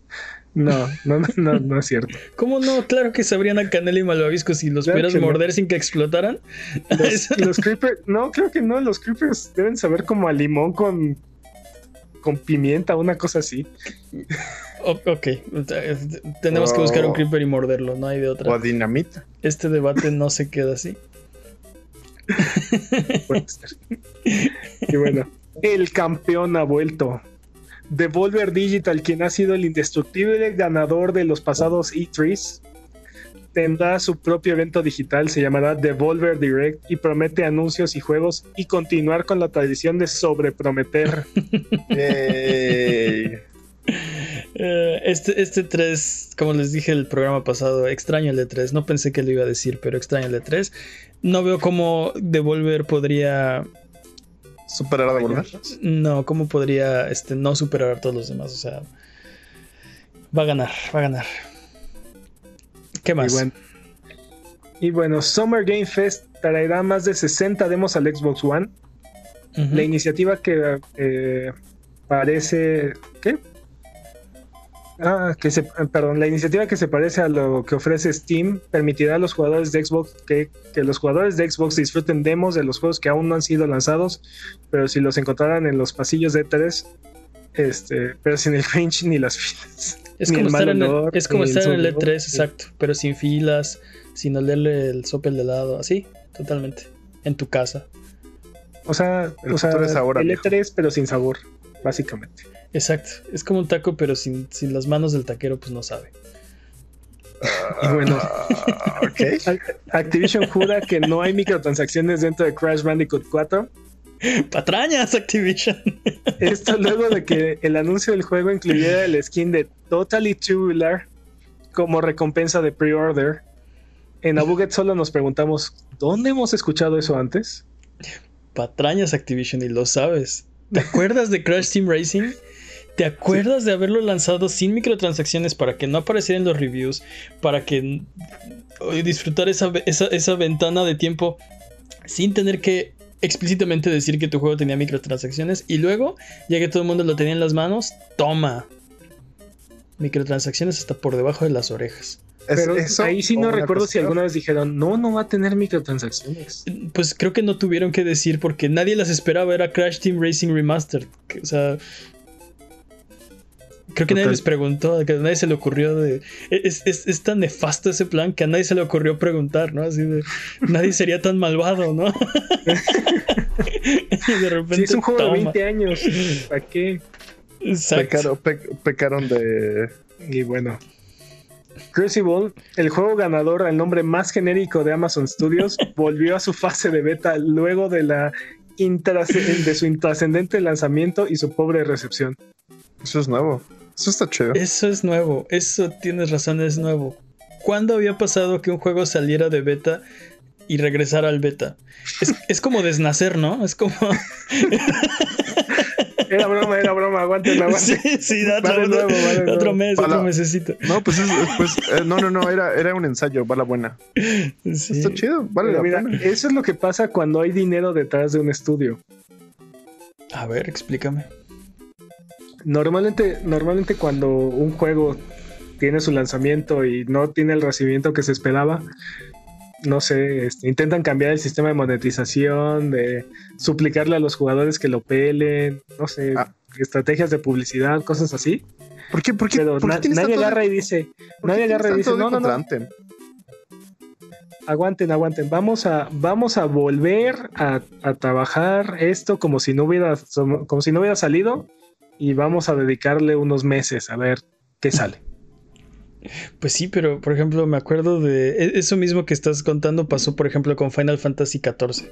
Speaker 2: No, no, no, no es cierto. [LAUGHS]
Speaker 1: ¿Cómo no? Claro que sabrían a canela y malvavisco si los
Speaker 2: Claro
Speaker 1: pudieras
Speaker 2: no.
Speaker 1: morder sin que explotaran. [LAUGHS]
Speaker 2: Los, los Creepers, no, creo que no, los Creepers deben saber como a limón con, con pimienta, una cosa así.
Speaker 1: O- ok, tenemos que buscar un
Speaker 3: Oh.
Speaker 1: creeper y morderlo, no hay de
Speaker 3: O a
Speaker 1: otra.
Speaker 3: dinamita.
Speaker 1: Este debate no se queda así. [LAUGHS]
Speaker 2: Puede ser. Y bueno, el campeón ha vuelto. Devolver Digital, quien ha sido el indestructible ganador de los pasados E3s, tendrá su propio evento digital, se llamará Devolver Direct y promete anuncios y juegos y continuar con la tradición de sobreprometer. [LAUGHS]
Speaker 1: Eh, este, este 3, como les dije el programa pasado, extraño el E3. No pensé que lo iba a decir, pero extraño el E3. No veo cómo Devolver podría.
Speaker 3: Superar a devolver.
Speaker 1: No, cómo podría este, no superar a todos los demás. O sea, va a ganar, va a ganar. ¿Qué
Speaker 2: Y
Speaker 1: más?
Speaker 2: bueno, y bueno, Summer Game Fest traerá más de 60 demos al Xbox One. La iniciativa que eh, parece. ¿Qué? Ah, que se, perdón, la iniciativa que se parece a lo que ofrece Steam permitirá a los jugadores de Xbox que, que los jugadores de Xbox disfruten demos de los juegos que aún no han sido lanzados, pero si los encontraran en los pasillos de E3, este, pero sin el cringe ni las filas.
Speaker 1: Es
Speaker 2: Ni
Speaker 1: como
Speaker 2: el
Speaker 1: estar,
Speaker 2: mal
Speaker 1: en el, es como estar en el
Speaker 2: sonido.
Speaker 1: E3, exacto, pero sin filas, sin olerle el sope de lado, así, totalmente, en tu casa.
Speaker 2: O sea,
Speaker 3: El
Speaker 2: o sea
Speaker 3: ahora,
Speaker 2: el
Speaker 3: viejo.
Speaker 2: E3, pero sin sabor, básicamente.
Speaker 1: Exacto, es como un taco, pero sin, sin las manos del taquero, pues no sabe.
Speaker 2: Y bueno,
Speaker 3: Ah, ok. [LAUGHS]
Speaker 2: Ac- Activision jura que no hay microtransacciones dentro de Crash Bandicoot 4.
Speaker 1: ¡Patrañas, Activision!
Speaker 2: Esto luego de que el anuncio del juego incluyera el skin de Totally Tubular como recompensa de pre-order. En Abuget solo nos preguntamos, ¿dónde hemos escuchado eso antes?
Speaker 1: Patrañas, Activision, y lo sabes. ¿Te acuerdas de Crash Team Racing? ¿Te acuerdas de haberlo lanzado sin microtransacciones para que no apareciera en los reviews? Para que eh, disfrutar esa, esa, esa ventana de tiempo sin tener que explícitamente decir que tu juego tenía microtransacciones. Y luego, ya que todo el mundo lo tenía en las manos, toma. Microtransacciones hasta por debajo de las orejas.
Speaker 2: Pero
Speaker 3: eso
Speaker 2: ahí sí no recuerdo si alguna vez dijeron, no, no va a tener microtransacciones.
Speaker 1: Pues creo que no tuvieron que decir porque nadie las esperaba. Era Crash Team Racing Remastered. O sea. Creo que nadie les preguntó, que a nadie se le ocurrió de... Es, es- es tan nefasto ese plan que a nadie se le ocurrió preguntar, ¿no? Así de... Nadie sería tan malvado, ¿no? [LAUGHS] y de repente...
Speaker 2: Si es un juego
Speaker 1: toma.
Speaker 2: de 20 años, ¿para qué?
Speaker 1: Exacto.
Speaker 3: Pecaron, pe- pecaron de.
Speaker 2: Y bueno. Crucible, el juego ganador al nombre más genérico de Amazon Studios, [LAUGHS] volvió a su fase de beta luego de, la intrasc- de su intrascendente lanzamiento y su pobre recepción.
Speaker 3: Eso es nuevo. Eso está chido.
Speaker 1: Eso es nuevo. Eso tienes razón, es nuevo. ¿Cuándo había pasado que un juego saliera de beta y regresara al beta? Es, es como desnacer, ¿no? Es como... [LAUGHS]
Speaker 2: Era broma, era broma, aguanten, aguanten.
Speaker 1: Sí, sí, da
Speaker 2: Va de
Speaker 1: otro,
Speaker 2: nuevo, va de
Speaker 1: otro
Speaker 2: nuevo.
Speaker 1: mes,
Speaker 3: Para-
Speaker 1: otro mesecito.
Speaker 3: No, pues, es, es- pues eh, no, no, no, era, era un ensayo, va la buena.
Speaker 1: Sí.
Speaker 3: Está chido, vale
Speaker 2: Pero
Speaker 3: la
Speaker 2: mira,
Speaker 3: pena.
Speaker 2: eso es lo que pasa cuando hay dinero detrás de un estudio.
Speaker 1: A ver, explícame.
Speaker 2: Normalmente, normalmente cuando un juego tiene su lanzamiento y no tiene el recibimiento que se esperaba, no sé, este, intentan cambiar el sistema de monetización, de suplicarle a los jugadores que lo pelen, no sé,
Speaker 3: Ah.
Speaker 2: estrategias de publicidad, cosas así.
Speaker 3: ¿Por qué? ¿Por qué?
Speaker 2: Pero
Speaker 3: por
Speaker 2: na- nadie
Speaker 3: de-
Speaker 2: agarra y dice, nadie agarra y dice, no, no, no, aguanten, aguanten, vamos a, vamos a volver a, a trabajar esto como si no hubiera, como si no hubiera salido y vamos a dedicarle unos meses a ver qué sale.
Speaker 1: Pues sí, pero por ejemplo, me acuerdo de e- eso mismo que estás contando pasó, por ejemplo, con Final Fantasy XIV.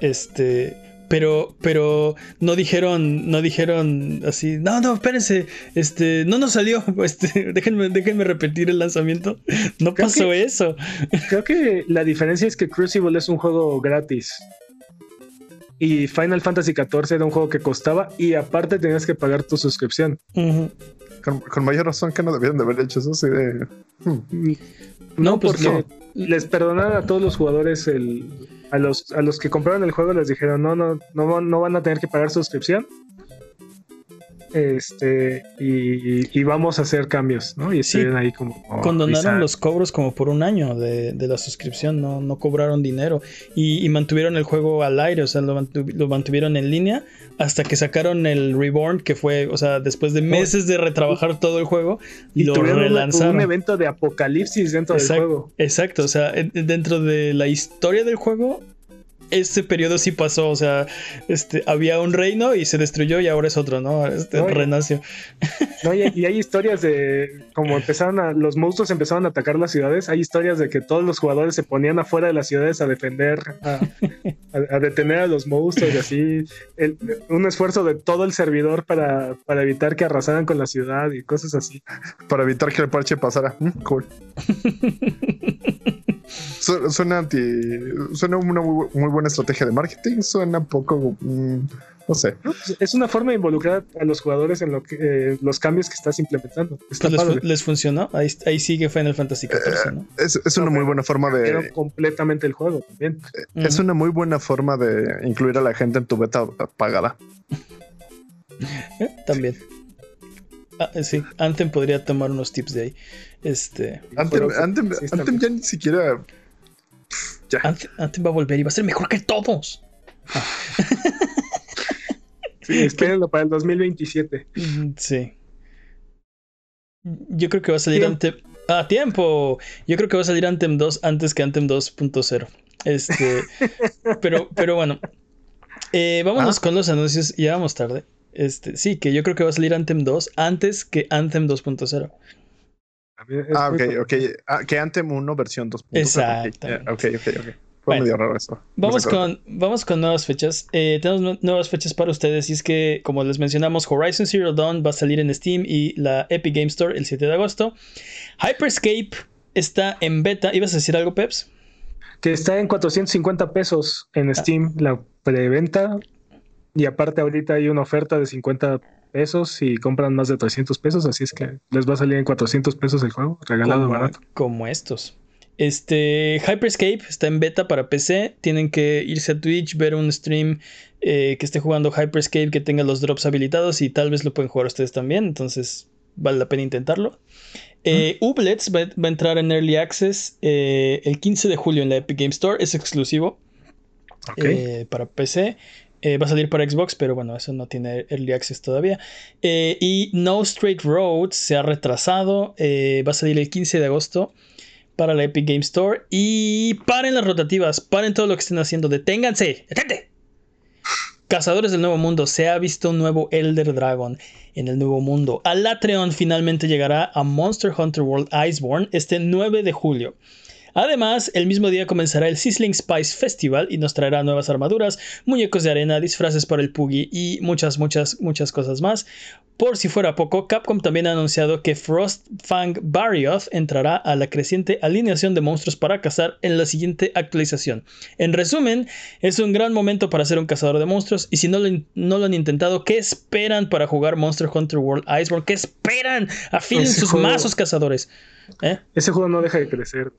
Speaker 1: Este, pero, pero no dijeron, no dijeron así, no, no, espérense, este, no nos salió, [LAUGHS] este, déjenme, déjenme repetir el lanzamiento. No
Speaker 2: Creo
Speaker 1: pasó
Speaker 2: que-
Speaker 1: eso.
Speaker 2: Creo que la diferencia es que Crucible es un juego gratis. Y Final Fantasy XIV era un juego que costaba y aparte tenías que pagar tu suscripción.
Speaker 3: Con, con mayor razón que no debieron de haber hecho eso así de. hmm.
Speaker 2: No, pues porque les perdonaron a todos los jugadores el, a los, a los que compraron el juego les dijeron no, no, no, no van a tener que pagar suscripción este y, vamos a hacer cambios, ¿no? Y sí, ahí como...
Speaker 1: condonaron los cobros como por un año de, la suscripción, no, no cobraron dinero y, mantuvieron el juego al aire, o sea, lo, mantuvieron en línea hasta que sacaron el Reborn, que fue, o sea, después de meses de retrabajar todo el juego,
Speaker 2: y lo relanzaron. Un, evento de apocalipsis dentro del juego.
Speaker 1: Exacto, o sea, dentro de la historia del juego este periodo sí pasó, o sea, este, había un reino y se destruyó y ahora es otro, ¿no? Este, renació.
Speaker 2: y, hay historias de como empezaron a, los monstruos empezaron a atacar las ciudades, hay historias de que todos los jugadores se ponían afuera de las ciudades a defender, a, detener a los monstruos y así, un esfuerzo de todo el servidor para, para evitar que arrasaran con la ciudad y cosas así.
Speaker 3: Para evitar que el parche pasara. Mm, cool. [LAUGHS] suena anti. Suena una muy, buena estrategia de marketing. Suena poco. Mm, no sé.
Speaker 2: Pues, es una forma de involucrar a los jugadores en lo que, eh, los cambios que estás implementando.
Speaker 1: Pues les, funcionó. Ahí, ahí, sigue Final Fantasy XIV. ¿no?
Speaker 3: Eh, es, una muy buena forma de.
Speaker 2: completamente el juego también.
Speaker 3: Eh, es una muy buena forma de incluir a la gente en tu beta pagada. [LAUGHS]
Speaker 1: también. Ah, sí, Anthem podría tomar unos tips de ahí. Este.
Speaker 3: Anthem, ya ni siquiera.
Speaker 1: Ya. Anthem, va a volver y va a ser mejor que todos.
Speaker 2: sí, espérenlo para el 2027.
Speaker 1: Mm, sí. Yo creo que va a salir Anthem. ¡Ah, tiempo! Yo creo que va a salir Anthem 2 antes que Anthem 2.0. Este. [LAUGHS] pero, pero bueno. Eh, vámonos ah. con los anuncios. Ya vamos tarde. Este, sí, que yo creo que va a salir Anthem 2 antes que Anthem 2.0
Speaker 3: Ah, ok, ok. Ah, que Anthem 1 versión 2.0.
Speaker 1: Exacto.
Speaker 3: Ok, ok, ok. Fue medio raro eso.
Speaker 1: Vamos con, vamos con nuevas fechas. Eh, tenemos nuevas fechas para ustedes. Y es que, como les mencionamos, Horizon Zero Dawn va a salir en Steam y la Epic Game Store el 7 de agosto. Hyperscape está en beta. ¿Ibas a decir algo, Peps?
Speaker 2: Que está en 450 pesos en ah. Steam la preventa y aparte ahorita hay una oferta de 50 pesos y compran más de 300 pesos, así es que les va a salir en 400 pesos el juego, regalado barato.
Speaker 1: Como estos. Este Hyperscape está en beta para PC. Tienen que irse a Twitch, ver un stream eh, que esté jugando Hyperscape, que tenga los drops habilitados y tal vez lo pueden jugar ustedes también. Entonces vale la pena intentarlo. Eh, Ublets va, a entrar en Early Access eh, el 15 de julio en la Epic Game Store. Es exclusivo para PC. Eh, va a salir para Xbox, pero bueno, eso no tiene Early Access todavía. Eh, y No Straight Roads se ha retrasado. Eh, va a salir el 15 de agosto para la Epic Game Store. Y paren las rotativas, paren todo lo que estén haciendo. Deténganse, detente. Cazadores del Nuevo Mundo, se ha visto un nuevo Elder Dragon en el Nuevo Mundo. Alatreon finalmente llegará a Monster Hunter World Iceborne este 9 de julio. Además, el mismo día comenzará el Sizzling Spice Festival y nos traerá nuevas armaduras, muñecos de arena, disfraces para el Puggy y muchas, muchas, muchas cosas más. Por si fuera poco, Capcom también ha anunciado que Frostfang Barioth entrará a la creciente alineación de monstruos para cazar en la siguiente actualización. En resumen, es un gran momento para ser un cazador de monstruos y si no lo, no lo han intentado, ¿qué esperan para jugar Monster Hunter World Iceborne? ¿Qué esperan? Afilen sus mazos cazadores. ¿Eh?
Speaker 2: Ese juego no deja de crecer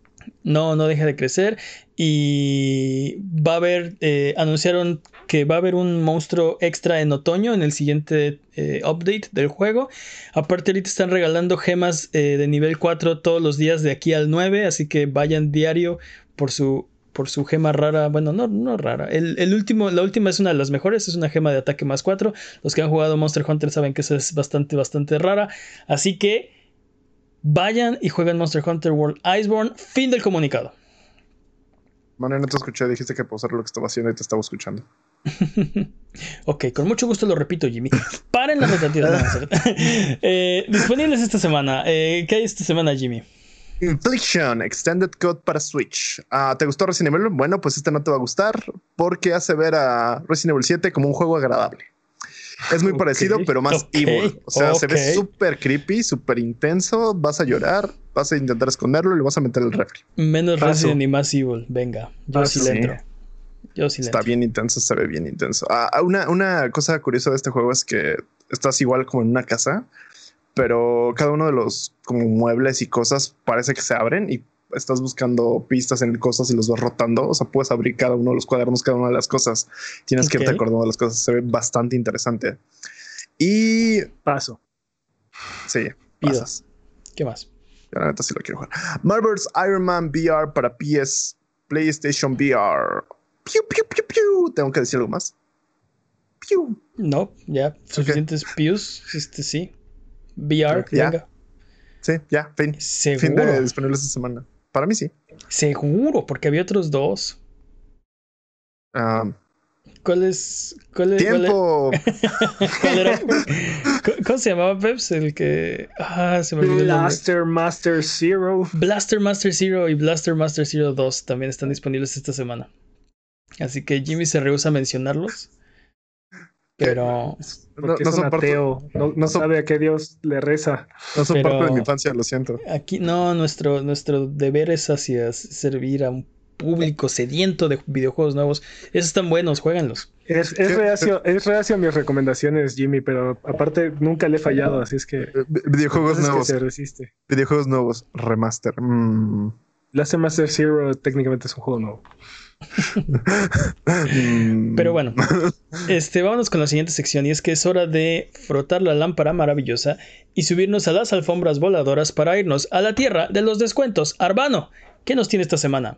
Speaker 1: no, no deja de crecer. Y va a haber, eh, anunciaron que va a haber un monstruo extra en otoño en el siguiente eh, update del juego. Aparte ahorita están regalando gemas eh, de nivel 4 todos los días de aquí al 9, así que vayan diario por su por su gema rara, bueno, no, no rara. El, último, la última es una de las mejores, es una gema de ataque más 4. Los que han jugado Monster Hunter saben que esa es bastante, bastante rara. Así que Vayan y jueguen Monster Hunter World Iceborne. Fin del comunicado.
Speaker 3: Mano, no te escuché, dijiste que hacer lo que estaba haciendo y te estaba escuchando. [LAUGHS]
Speaker 1: ok, con mucho gusto lo repito, Jimmy. Paren las rotativas. [LAUGHS] [LAUGHS] eh, disponibles esta semana. Eh, ¿Qué hay esta semana, Jimmy?
Speaker 3: Infliction, Extended Code para Switch. Ah, ¿Te gustó Resident Evil? Bueno, pues este no te va a gustar porque hace ver a Resident Evil 7 como un juego agradable. Es muy parecido, pero más evil. O sea, se ve súper creepy, súper intenso. Vas a llorar, vas a intentar esconderlo y lo vas a meter al refri.
Speaker 1: Menos Resident y más evil. Venga, yo sí le entro. Yo sí
Speaker 3: Está bien intenso, se ve bien intenso. Ah, ah, una, una cosa curiosa de este juego es que estás igual como en una casa, pero cada uno de los como muebles y cosas parece que se abren y estás buscando pistas en cosas y los vas rotando. O sea, puedes abrir cada uno de los cuadernos, cada una de las cosas. Tienes que irte acordando de las cosas. Se ve bastante interesante. Y
Speaker 2: Paso.
Speaker 3: sí, pasas.
Speaker 1: ¿Qué más?
Speaker 3: Yo la neta sí lo quiero jugar. Marvel's Iron Man VR para PS, PlayStation VR. Piu, piu, piu, piu. Tengo que decir algo más. Piu.
Speaker 1: No, ya, suficientes pius. Este sí. VR, venga.
Speaker 3: Sí, ya, fin. Fin
Speaker 1: Seguro.
Speaker 3: de disponible esta semana. Para mí sí.
Speaker 1: Seguro, porque había otros dos.
Speaker 3: Ah,
Speaker 1: ¿Cuál es? ¿Cuál es? cuál
Speaker 3: tiempo. [LAUGHS]
Speaker 1: cuál era? ¿Cómo- ¿Cómo se llamaba Peps? El que. Ah, se me olvidó.
Speaker 2: Blaster Master Zero.
Speaker 1: Blaster Master Zero y Blaster Master Zero 2 también están disponibles esta semana. Así que Jimmy se rehúsa a mencionarlos. Pero.
Speaker 3: No
Speaker 2: es
Speaker 3: son parte-
Speaker 2: ateo. No,
Speaker 3: no
Speaker 2: no
Speaker 3: son-
Speaker 2: sabe a qué Dios le reza.
Speaker 3: No son
Speaker 1: Pero-
Speaker 3: parte de mi infancia, lo siento.
Speaker 1: Aquí no, nuestro, nuestro deber es hacia servir a un público sediento de videojuegos nuevos. Esos están buenos, jueguenlos.
Speaker 2: Es, es, reacio, es reacio a mis recomendaciones, Jimmy, pero aparte nunca le he fallado, así es que.
Speaker 3: Eh, vi- Videojuegos
Speaker 2: es que
Speaker 3: nuevos.
Speaker 2: se resiste.
Speaker 3: Videojuegos nuevos. Remaster. Mm.
Speaker 2: Master Zero técnicamente es un juego nuevo.
Speaker 3: Mm.
Speaker 1: Pero bueno, [LAUGHS] este, vámonos con la siguiente sección y es que es hora de frotar la lámpara maravillosa y subirnos a las alfombras voladoras para irnos a la tierra de los descuentos. Arbano, ¿qué nos tiene esta semana?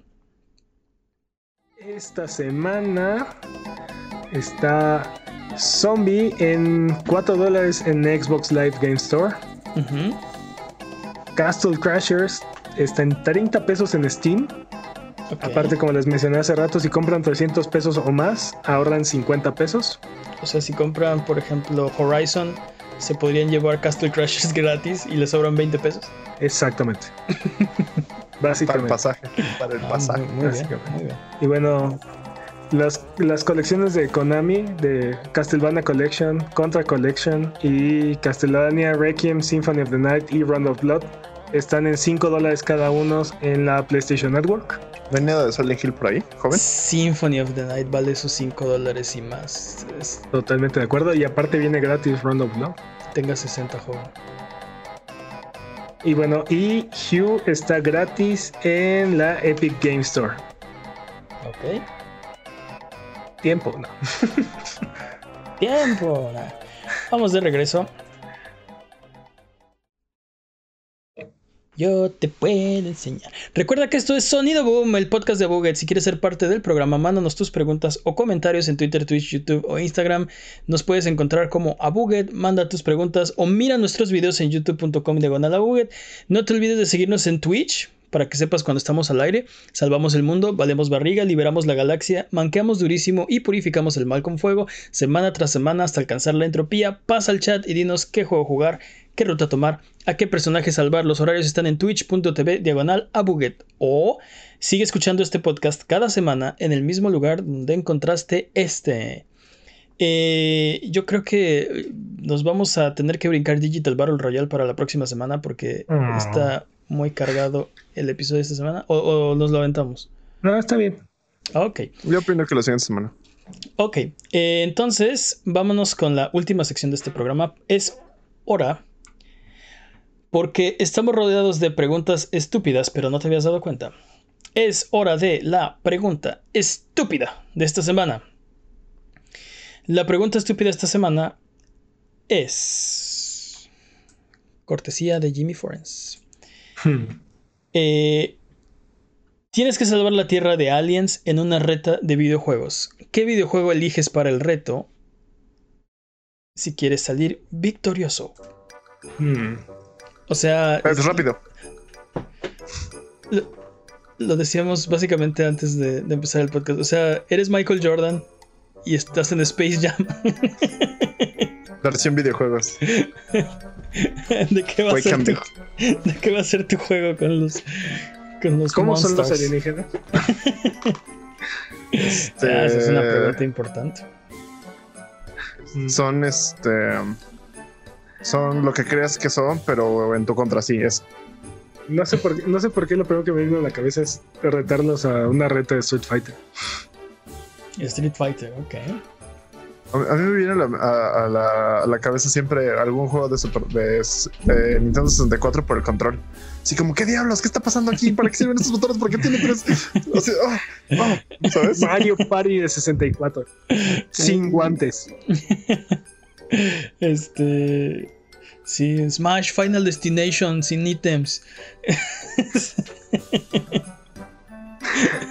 Speaker 2: Esta semana está Zombie en 4 dólares en Xbox Live Game Store. Castle Crashers está en 30 pesos en Steam. Aparte, como les mencioné hace rato, si compran 300 pesos o más, ahorran 50 pesos.
Speaker 1: O sea, si compran, por ejemplo, Horizon, se podrían llevar Castle Crashers [LAUGHS] gratis y les sobran 20 pesos.
Speaker 2: Exactamente. [LAUGHS]
Speaker 3: Para el
Speaker 2: Básicamente.
Speaker 3: pasaje. Para el
Speaker 1: Ah,
Speaker 3: pasaje.
Speaker 1: muy, muy bien,
Speaker 2: básicamente.
Speaker 1: muy bien.
Speaker 2: Y bueno, las, las colecciones de Konami, de Castlevania Collection, Contra Collection y Castlevania Requiem, Symphony of the Night y Round of Blood, están en 5 dólares cada uno en la PlayStation Network.
Speaker 3: ¿Venía de Silent Hill por ahí, joven?
Speaker 1: Symphony of the Night vale esos 5 dólares y más. Es-
Speaker 2: Totalmente de acuerdo. Y aparte viene gratis Round of Blood.
Speaker 1: tenga 60 joven.
Speaker 2: Y bueno, y Hue está gratis en la Epic Game Store.
Speaker 1: Ok.
Speaker 2: Tiempo, no.
Speaker 1: Tiempo. Vamos de regreso. Yo te puedo enseñar. Recuerda que esto es Sonido Boom, el podcast de Buget. Si quieres ser parte del programa, mándanos tus preguntas o comentarios en Twitter, Twitch, YouTube o Instagram. Nos puedes encontrar como a Buget. Manda tus preguntas o mira nuestros videos en youtube.com diagonal Buget. No te olvides de seguirnos en Twitch para que sepas cuando estamos al aire. Salvamos el mundo, valemos barriga, liberamos la galaxia, manqueamos durísimo y purificamos el mal con fuego, semana tras semana hasta alcanzar la entropía. Pasa al chat y dinos qué juego jugar, qué ruta tomar, a qué personaje salvar. Los horarios están en twitch.tv diagonal a Buget. O sigue escuchando este podcast cada semana en el mismo lugar donde encontraste este. Eh, yo creo que nos vamos a tener que brincar Digital Battle Royale para la próxima semana porque
Speaker 2: Ah.
Speaker 1: está muy cargado el episodio de esta semana. O, o nos lo aventamos.
Speaker 2: No, está bien.
Speaker 1: Ok,
Speaker 3: Yo opino que la siguiente semana.
Speaker 1: ok. Eh, entonces, vámonos con la última sección de este programa. Es hora. Porque estamos rodeados de preguntas estúpidas, pero no te habías dado cuenta. Es hora de la pregunta estúpida de esta semana. La pregunta estúpida de esta semana es. Cortesía de Jimmy Forens.
Speaker 2: Hmm.
Speaker 1: Eh, tienes que salvar la Tierra de aliens en una reta de videojuegos. ¿Qué videojuego eliges para el reto? Si quieres salir victorioso.
Speaker 2: Hmm.
Speaker 1: O sea,
Speaker 3: Es rápido.
Speaker 1: lo, lo decíamos básicamente antes de, de empezar el podcast. O sea, eres Michael Jordan y estás en Space Jam. [LAUGHS]
Speaker 3: Versión videojuegos.
Speaker 1: ¿De qué va a ser tu, de qué va a ser tu juego con los con los
Speaker 2: ¿Cómo son los alienígenas?
Speaker 3: Este, [LAUGHS]
Speaker 1: Ah, esa es una pregunta importante.
Speaker 3: Son este. Son lo que creas que son, pero en tu contra sí es.
Speaker 2: No sé, por, qué- no sé por qué lo primero que me vino a la cabeza es retarlos a una reta de Street Fighter.
Speaker 1: Street Fighter, ok.
Speaker 3: A mí, me viene a la, a- a la- a la cabeza siempre algún juego de, Super, de eh, Nintendo 64 por el control. Así como, ¿qué diablos? ¿Qué está pasando aquí? ¿Para qué sirven estos botones? ¿Por qué tiene tres? Así, ah, ah, ¿Sabes?
Speaker 2: Mario Party de 64. [LAUGHS] Sin guantes. [LAUGHS]
Speaker 1: Este. Sí, Smash Final Destination sin ítems.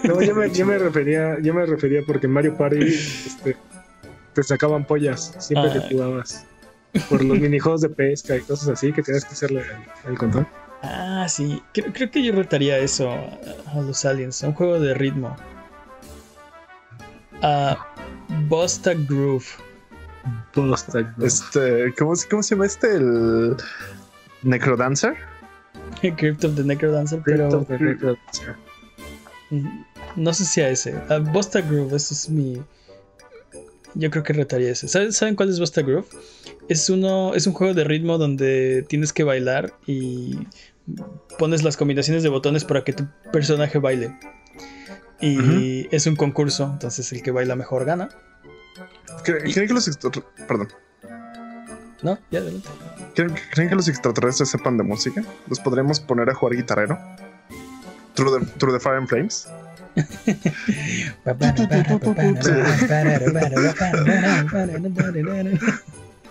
Speaker 2: No, yo me, yo me refería, yo me refería porque en Mario Party este, te sacaban pollas siempre
Speaker 1: Ah.
Speaker 2: que jugabas. Por los minijuegos de pesca y cosas así que tenías que hacerle el, el control.
Speaker 1: Ah, sí. Creo, creo que yo retaría eso a, a los aliens. Un juego de ritmo. A Busta Groove.
Speaker 2: Posta, ¿no?
Speaker 3: Este, ¿cómo, se- ¿cómo se llama este? El Necrodancer.
Speaker 1: Crypt of the Necrodancer,
Speaker 2: Crypt
Speaker 1: pero
Speaker 2: of the Necrodancer.
Speaker 1: mm, no sé si a ese. A Busta Groove, ese es mi. Yo creo que retaría ese. ¿Saben, ¿Saben cuál es Busta Groove? Es uno. Es un juego de ritmo donde tienes que bailar y pones las combinaciones de botones para que tu personaje baile. Y es un concurso, entonces el que baila mejor gana.
Speaker 3: ¿Creen, creen que los extra- perdón,
Speaker 1: ¿No? Ya adelante.
Speaker 3: ¿creen, creen que los extraterrestres sepan de música? ¿Los podríamos poner a jugar guitarrero? Through the, through the Fire and Flames. [LAUGHS] [LAUGHS]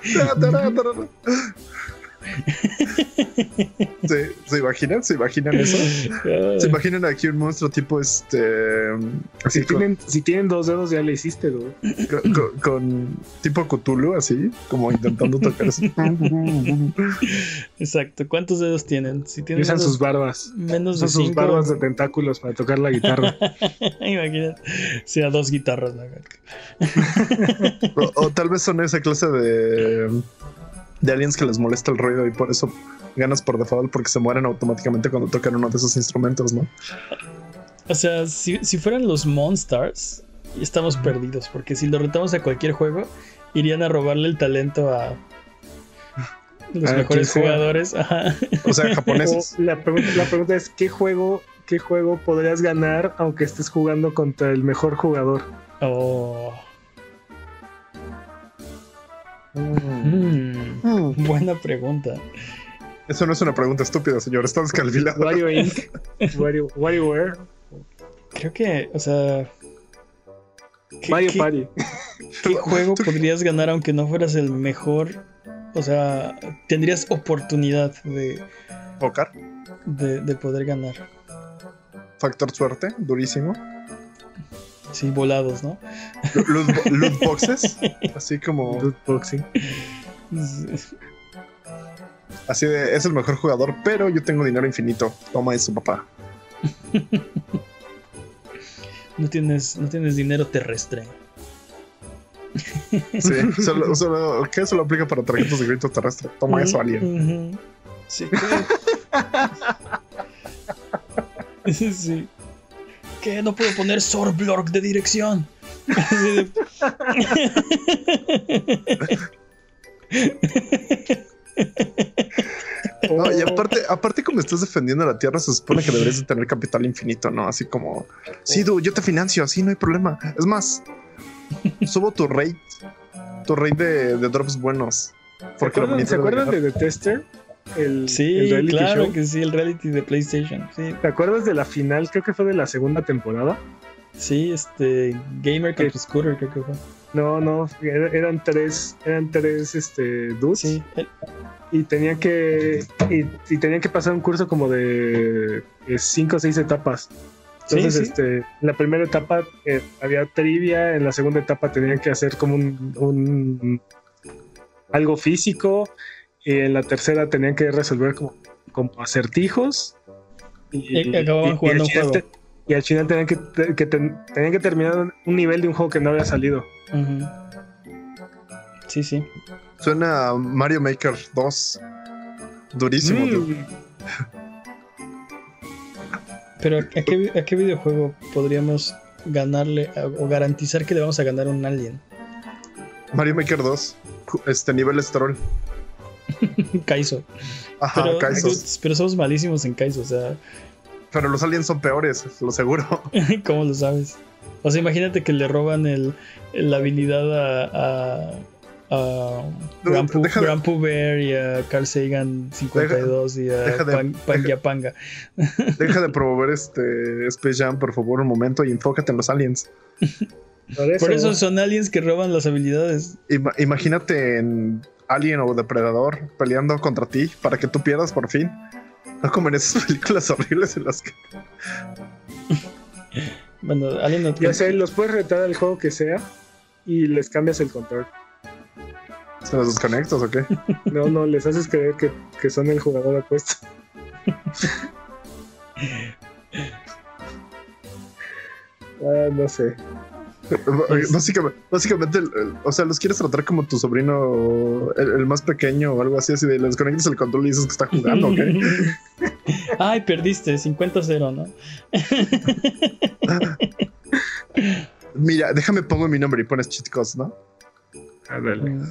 Speaker 3: [LAUGHS] [LAUGHS] ¿Se, ¿Se imaginan? ¿Se imaginan eso? ¿Se imaginan aquí un monstruo tipo este. Así
Speaker 2: Si
Speaker 3: con,
Speaker 2: tienen, si tienen dos dedos, ya le hiciste, ¿no?
Speaker 3: con- con- con tipo Cthulhu, así, como intentando tocar eso.
Speaker 1: Exacto. ¿Cuántos dedos tienen? Si tienen
Speaker 2: usan sus barbas.
Speaker 1: menos de
Speaker 2: Usan sus
Speaker 1: cinco,
Speaker 2: barbas de tentáculos para tocar la guitarra. [LAUGHS]
Speaker 1: Imagínate. Si a dos guitarras. ¿no? [LAUGHS]
Speaker 3: O, o tal vez son esa clase de. De aliens que les molesta el ruido y por eso ganas por default porque se mueren automáticamente cuando tocan uno de esos instrumentos, ¿no?
Speaker 1: O sea, si, si fueran los Monstars, estamos perdidos. Porque si lo retamos a cualquier juego, irían a robarle el talento a los
Speaker 2: A
Speaker 1: mejores jugadores. Ajá.
Speaker 3: O sea, japoneses.
Speaker 2: O [LAUGHS] la, pregunta, la pregunta es: ¿qué juego, ¿qué juego podrías ganar aunque estés jugando contra el mejor jugador?
Speaker 1: Oh.
Speaker 3: Mm.
Speaker 1: Mm, buena pregunta.
Speaker 3: Eso no es una pregunta estúpida, señor. Está descalvilado.
Speaker 2: Wario Inc. Wario, WarioWare.
Speaker 1: Creo que, o sea. ¿qué-
Speaker 2: Mario
Speaker 1: qué-
Speaker 2: Party.
Speaker 1: ¿Qué juego podrías ganar aunque no fueras el mejor? O sea, tendrías oportunidad de,
Speaker 3: Pocar.
Speaker 1: de, de poder ganar.
Speaker 3: Factor suerte, durísimo.
Speaker 1: Sí, volados, ¿no?
Speaker 3: Loot, loot [LAUGHS] boxes. Así como.
Speaker 2: Loot boxing.
Speaker 3: Así de. Es el mejor jugador, pero yo tengo dinero infinito. Toma eso, papá. [LAUGHS]
Speaker 1: No tienes, no tienes dinero terrestre.
Speaker 3: Sí, solo, solo, ¿qué solo aplica para tarjetas de crédito terrestre? Toma eso, alien. [LAUGHS]
Speaker 1: Sí. sí. ¿Qué? No puedo poner Sorblorg de dirección.
Speaker 3: No, y aparte, aparte, como estás defendiendo la tierra, se supone que deberías de tener capital infinito, ¿no? Así como, sí, du, yo te financio, así no hay problema. Es más, subo tu rate, tu rate de, de drops buenos.
Speaker 2: ¿Se
Speaker 3: Porque
Speaker 2: acuerdan, ¿se acuerdan de The Tester? El,
Speaker 1: Sí,
Speaker 2: el reality
Speaker 1: claro
Speaker 2: show.
Speaker 1: que sí, el reality de PlayStation. Sí,
Speaker 2: ¿Te acuerdas de la final? Creo que fue de la segunda temporada.
Speaker 1: sí este Gamer contra Scooter creo que fue.
Speaker 2: No, no, era- eran tres, eran tres este, dudes
Speaker 1: Sí,
Speaker 2: y tenían que y, y tenían que pasar un curso como de eh, cinco o seis etapas. Entonces,
Speaker 1: Sí, sí.
Speaker 2: este, la primera etapa eh, había trivia, en la segunda etapa tenían que hacer como un, un- algo físico y en la tercera tenían que resolver como, como acertijos y,
Speaker 1: Y acababan jugando
Speaker 2: al
Speaker 1: un juego.
Speaker 2: te- y al final tenían que, que ten- tenían que terminar un nivel de un juego que no había salido.
Speaker 1: Sí, sí.
Speaker 3: Suena a Mario Maker 2. Durísimo.
Speaker 2: Mm.
Speaker 1: Pero ¿a qué, a qué videojuego podríamos ganarle a- o garantizar que le vamos a ganar a un alien?
Speaker 3: Mario Maker 2. ju- Este nivel Stroll. [LAUGHS]
Speaker 1: Kaizo.
Speaker 3: Ajá,
Speaker 1: Pero, somos malísimos en Kaizo, o sea,
Speaker 3: Pero los aliens son peores, lo seguro. [LAUGHS]
Speaker 1: ¿cómo lo sabes? O sea, imagínate que le roban el, la habilidad a, a, a
Speaker 3: No,
Speaker 1: Grampu,
Speaker 3: deja de-
Speaker 1: Grampu Bear y a Carl Sagan 52 y a
Speaker 3: deja de-
Speaker 1: Pan- Pangyapanga. [LAUGHS]
Speaker 3: Deja de promover este Space Jam, por favor, un momento y enfócate en los aliens.
Speaker 2: Por eso,
Speaker 1: Por eso son aliens que roban las habilidades.
Speaker 3: Ima- imagínate en Alien o Depredador peleando contra ti para que tú pierdas por fin. No como en esas [LAUGHS] películas horribles en las que. [LAUGHS]
Speaker 1: Bueno, Alien no
Speaker 2: ya sé, los puedes retar al juego que sea y les cambias el control.
Speaker 3: ¿Se los desconectas o qué? [LAUGHS]
Speaker 2: No, no, les haces creer que, que son el jugador opuesto. ah, no sé.
Speaker 3: Básicamente, básicamente o sea, los quieres tratar como tu sobrino, el, el más pequeño o algo así, así de les desconectas el control y dices que está jugando, ¿ok? [LAUGHS]
Speaker 1: Ay, perdiste, 50-0, ¿no? [LAUGHS]
Speaker 3: Mira, déjame pongo mi nombre y pones cheat codes, ¿no?
Speaker 2: Ándale.
Speaker 1: Mm.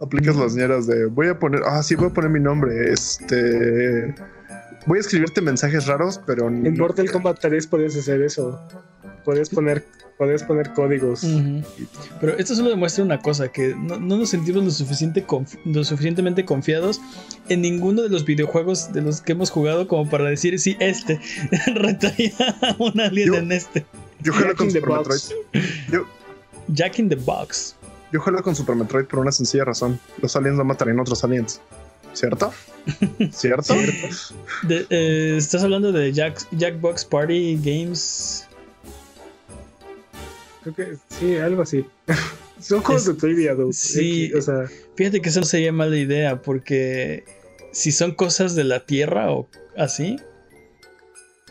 Speaker 3: Aplicas las ñeras de voy a poner, ah, sí, voy a poner mi nombre, este. Voy a escribirte mensajes raros, pero.
Speaker 2: En Mortal Kombat 3 podías hacer eso. Podías poner, podías poner códigos.
Speaker 1: Pero esto solo demuestra una cosa, que no, no nos sentimos lo, suficiente conf- lo suficientemente confiados en ninguno de los videojuegos de los que hemos jugado como para decir, sí, este [LAUGHS] retaría a un alien
Speaker 3: Yo-
Speaker 1: en este.
Speaker 3: Yo
Speaker 2: Jack
Speaker 3: con
Speaker 2: in the
Speaker 3: Super
Speaker 2: Box.
Speaker 3: Metroid. Yo,
Speaker 1: Jack in the Box.
Speaker 3: yo jalo con Super Metroid por una sencilla razón. Los aliens no matarían a otros aliens. ¿Cierto? [LAUGHS] ¿Cierto?
Speaker 1: De- eh, ¿Estás hablando de Jack, Jackbox Party Games?
Speaker 2: Creo que sí, algo así. [LAUGHS] Son juegos
Speaker 1: Es-
Speaker 2: de trivia, dude.
Speaker 1: sí.
Speaker 2: O sea,
Speaker 1: Fíjate que eso no sería mala idea, porque si son cosas de la Tierra o así,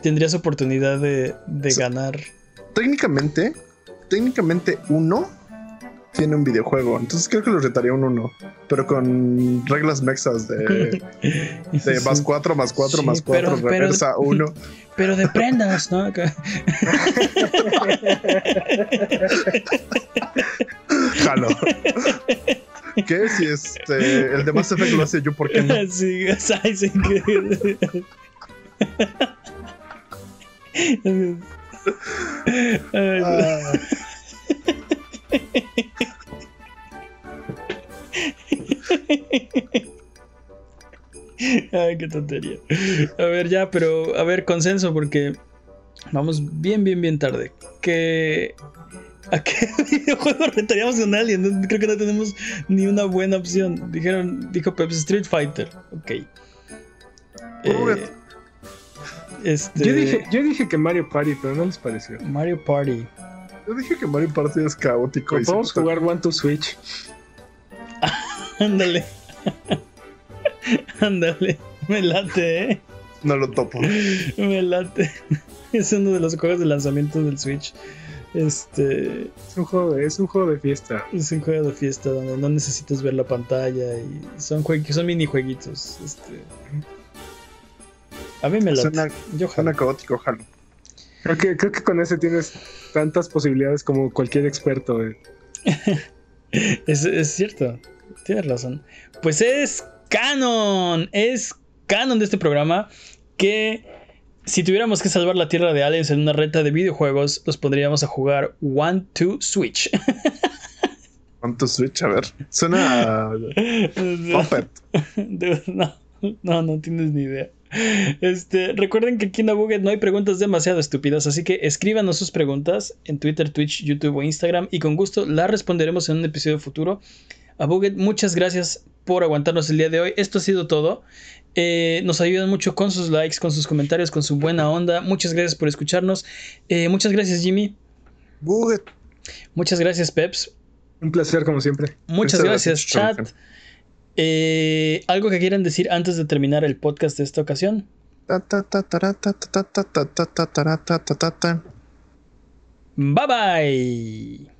Speaker 1: tendrías oportunidad de, de ganar.
Speaker 3: técnicamente, técnicamente uno tiene un videojuego. Entonces creo que lo retaría un uno. Pero con reglas mexas de, [LAUGHS] de más 4, más 4,
Speaker 1: Sí,
Speaker 3: más 4,
Speaker 1: pero- pero-
Speaker 3: reversa 1. [LAUGHS]
Speaker 1: Pero de prendas, ¿no? [LAUGHS]
Speaker 3: Jalo. ¿Qué? Si este, el de Mass Effect lo hace yo, ¿por qué no?
Speaker 1: Sí, ay, sí, que- Ay, qué tontería. A ver, ya, pero a ver, consenso, porque vamos bien, bien, bien tarde. ¿Qué, ¿A qué [LAUGHS] videojuego retaríamos con alguien? No- creo que no tenemos ni una buena opción. Dijeron, dijo Peps Street Fighter. Ok. Eh, este,
Speaker 2: yo, dije, yo dije que Mario Party, pero no les pareció.
Speaker 1: Mario Party.
Speaker 3: Yo dije que Mario Party es caótico. y
Speaker 2: Podemos jugar One to Switch. [LAUGHS]
Speaker 1: Ándale. [LAUGHS] Ándale. Me late, ¿eh?
Speaker 3: No lo topo.
Speaker 1: Me late. [LAUGHS] Es uno de los juegos de lanzamiento del Switch. Este
Speaker 2: Es un juego de, es un juego de fiesta.
Speaker 1: es un juego de fiesta donde no necesitas ver la pantalla y son jue- son minijueguitos. Este. A mí me late.
Speaker 3: Suena,
Speaker 1: Yo
Speaker 3: suena caótico, jalo.
Speaker 2: Creo que, creo que con ese tienes tantas posibilidades como cualquier experto. eh. [LAUGHS]
Speaker 1: Es, es cierto. Tienes razón. Pues es canon. Es canon de este programa que si tuviéramos que salvar la tierra de aliens en una reta de videojuegos, los pondríamos a jugar One to Switch. [LAUGHS]
Speaker 3: ¿Cuánto Switch? A ver. Suena a [LAUGHS] Puppet.
Speaker 1: Dude, no, no, no tienes ni idea. Este, recuerden que aquí en Abuget no hay preguntas demasiado estúpidas, así que escríbanos sus preguntas en Twitter, Twitch, YouTube o Instagram y con gusto las responderemos en un episodio futuro. Abuget, muchas gracias por aguantarnos el día de hoy. Esto ha sido todo. Eh, nos ayudan mucho con sus likes, con sus comentarios, con su buena onda. Muchas gracias por escucharnos. Eh, muchas gracias, Jimmy.
Speaker 3: Buget.
Speaker 1: Muchas gracias, Peps.
Speaker 2: Un placer, como siempre.
Speaker 1: Muchas gracias,
Speaker 3: gracias,
Speaker 1: chat. Eh, ¿Algo que quieran decir antes de terminar el podcast de esta ocasión? Bye bye.